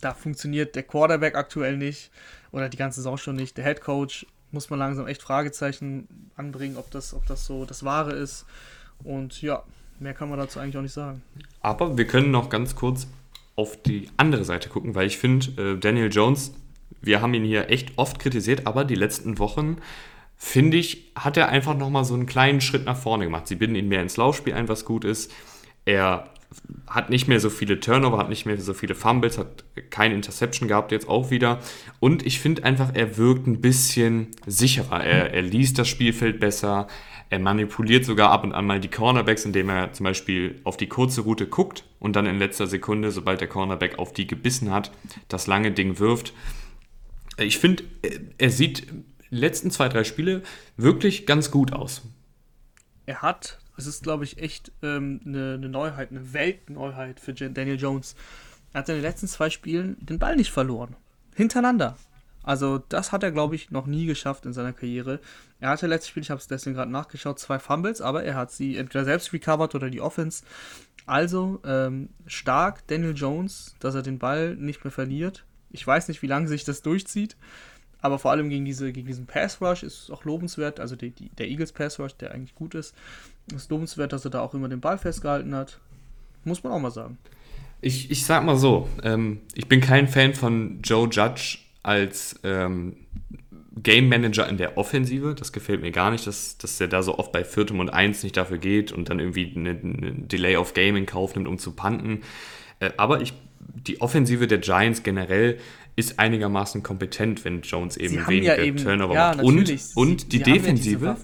B: Da funktioniert der Quarterback aktuell nicht oder die ganze Saison schon nicht. Der Head Coach muss man langsam echt Fragezeichen anbringen, ob das, ob das so das Wahre ist. Und ja, mehr kann man dazu eigentlich auch nicht sagen.
A: Aber wir können noch ganz kurz auf die andere Seite gucken, weil ich finde, äh, Daniel Jones, wir haben ihn hier echt oft kritisiert, aber die letzten Wochen, finde ich, hat er einfach nochmal so einen kleinen Schritt nach vorne gemacht. Sie binden ihn mehr ins Laufspiel ein, was gut ist. Er hat nicht mehr so viele Turnover, hat nicht mehr so viele Fumbles, hat keine Interception gehabt jetzt auch wieder. Und ich finde einfach, er wirkt ein bisschen sicherer. Er, er liest das Spielfeld besser. Er manipuliert sogar ab und an mal die Cornerbacks, indem er zum Beispiel auf die kurze Route guckt und dann in letzter Sekunde, sobald der Cornerback auf die gebissen hat, das lange Ding wirft. Ich finde, er sieht letzten zwei, drei Spiele wirklich ganz gut aus.
B: Er hat es ist, glaube ich, echt ähm, eine, eine, Neuheit, eine Weltneuheit für Daniel Jones. Er hat in den letzten zwei Spielen den Ball nicht verloren. Hintereinander. Also, das hat er, glaube ich, noch nie geschafft in seiner Karriere. Er hatte letztes Spiel, ich habe es deswegen gerade nachgeschaut, zwei Fumbles, aber er hat sie entweder selbst recovered oder die Offense. Also, ähm, stark Daniel Jones, dass er den Ball nicht mehr verliert. Ich weiß nicht, wie lange sich das durchzieht. Aber vor allem gegen, diese, gegen diesen Pass Rush ist es auch lobenswert, also die, die, der Eagles Pass Rush, der eigentlich gut ist, ist lobenswert, dass er da auch immer den Ball festgehalten hat. Muss man auch mal sagen.
A: Ich, ich sag mal so, ähm, ich bin kein Fan von Joe Judge als ähm, Game Manager in der Offensive. Das gefällt mir gar nicht, dass, dass er da so oft bei Viertem und Eins nicht dafür geht und dann irgendwie eine, eine Delay of Game in Kauf nimmt, um zu panten. Äh, aber ich, die Offensive der Giants generell ist einigermaßen kompetent, wenn Jones eben weniger ja eben, Turnover ja, macht. Und, und die Defensive, ja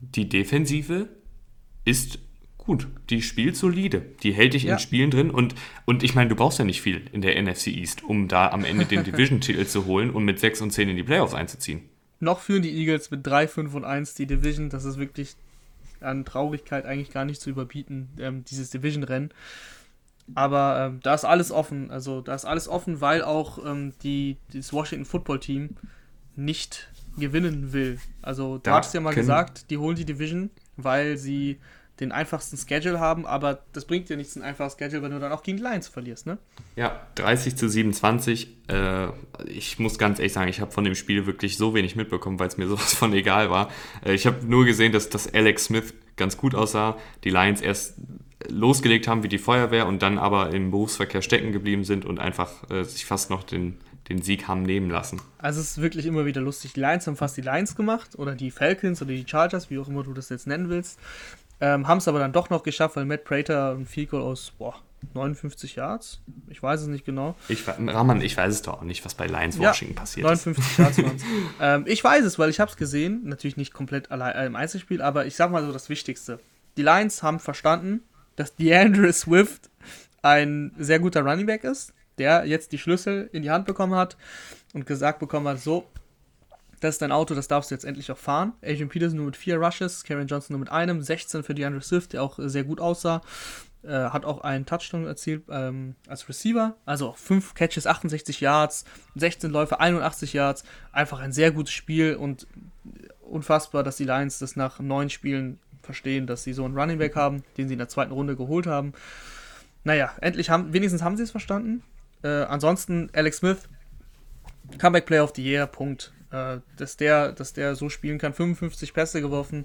A: die Defensive ist gut. Die spielt solide. Die hält dich in Spielen drin. Und, und ich meine, du brauchst ja nicht viel in der NFC East, um da am Ende den Division-Titel zu holen und mit 6 und 10 in die Playoffs einzuziehen.
B: Noch führen die Eagles mit 3, 5 und 1 die Division. Das ist wirklich an Traurigkeit eigentlich gar nicht zu überbieten, ähm, dieses Division-Rennen. Aber ähm, da ist alles offen. Also da ist alles offen, weil auch ähm, die, das Washington Football Team nicht gewinnen will. Also du ja, hattest ja mal gesagt, die holen die Division, weil sie den einfachsten Schedule haben, aber das bringt dir nichts, ein einfaches Schedule, wenn du dann auch gegen die Lions verlierst, ne?
A: Ja, 30 zu 27. Äh, ich muss ganz ehrlich sagen, ich habe von dem Spiel wirklich so wenig mitbekommen, weil es mir sowas von egal war. Äh, ich habe nur gesehen, dass, dass Alex Smith ganz gut aussah, die Lions erst losgelegt haben wie die Feuerwehr und dann aber im Berufsverkehr stecken geblieben sind und einfach äh, sich fast noch den, den Sieg haben nehmen lassen.
B: Also es ist wirklich immer wieder lustig. Die Lions haben fast die Lions gemacht oder die Falcons oder die Chargers, wie auch immer du das jetzt nennen willst. Ähm, haben es aber dann doch noch geschafft, weil Matt Prater ein Field Goal aus boah, 59 Yards, ich weiß es nicht genau.
A: Ich, Rahman, ich weiß es doch auch nicht, was bei Lions Washington ja, passiert
B: 59 ist. Yards waren ähm, Ich weiß es, weil ich habe es gesehen, natürlich nicht komplett allein, äh, im Einzelspiel, aber ich sag mal so das Wichtigste. Die Lions haben verstanden, dass DeAndre Swift ein sehr guter Running Back ist, der jetzt die Schlüssel in die Hand bekommen hat und gesagt bekommen hat, so, das ist dein Auto, das darfst du jetzt endlich auch fahren. Adrian Peterson nur mit vier Rushes, Karen Johnson nur mit einem, 16 für DeAndre Swift, der auch sehr gut aussah. Äh, hat auch einen Touchdown erzielt ähm, als Receiver. Also 5 Catches, 68 Yards, 16 Läufe, 81 Yards. Einfach ein sehr gutes Spiel und unfassbar, dass die Lions das nach neun Spielen verstehen, dass sie so einen Running Back haben, den sie in der zweiten Runde geholt haben. Naja, endlich haben, wenigstens haben sie es verstanden. Äh, ansonsten Alex Smith, Comeback Player of the Year, Punkt. Äh, dass, der, dass der so spielen kann, 55 Pässe geworfen,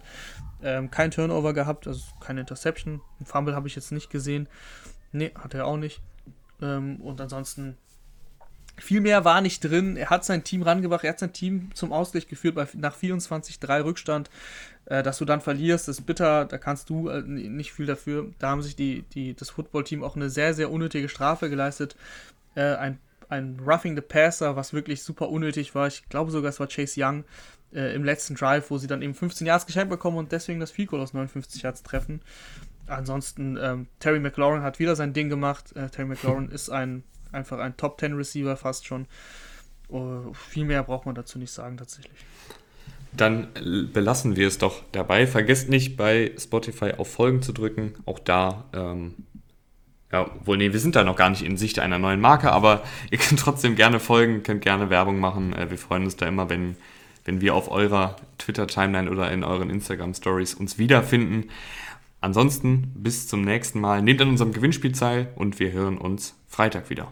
B: ähm, kein Turnover gehabt, also keine Interception. Fumble habe ich jetzt nicht gesehen. Nee, hat er auch nicht. Ähm, und ansonsten viel mehr war nicht drin. Er hat sein Team rangebracht, er hat sein Team zum Ausgleich geführt bei, nach 24-3 Rückstand. Äh, dass du dann verlierst, ist bitter, da kannst du äh, nicht viel dafür. Da haben sich die, die, das Footballteam auch eine sehr, sehr unnötige Strafe geleistet. Äh, ein, ein Roughing the Passer, was wirklich super unnötig war. Ich glaube sogar, es war Chase Young äh, im letzten Drive, wo sie dann eben 15 Yards geschenkt bekommen und deswegen das Field Goal aus 59 Yards treffen. Ansonsten, ähm, Terry McLaurin hat wieder sein Ding gemacht. Äh, Terry McLaurin ist ein, einfach ein Top 10 Receiver fast schon. Uh, viel mehr braucht man dazu nicht sagen, tatsächlich
A: dann belassen wir es doch dabei. Vergesst nicht bei Spotify auf Folgen zu drücken. Auch da ähm, ja, wohl, nee, wir sind da noch gar nicht in Sicht einer neuen Marke, aber ihr könnt trotzdem gerne folgen, könnt gerne Werbung machen. Äh, wir freuen uns da immer, wenn, wenn wir auf eurer Twitter-Timeline oder in euren Instagram-Stories uns wiederfinden. Ansonsten bis zum nächsten Mal. Nehmt an unserem Gewinnspiel teil und wir hören uns Freitag wieder.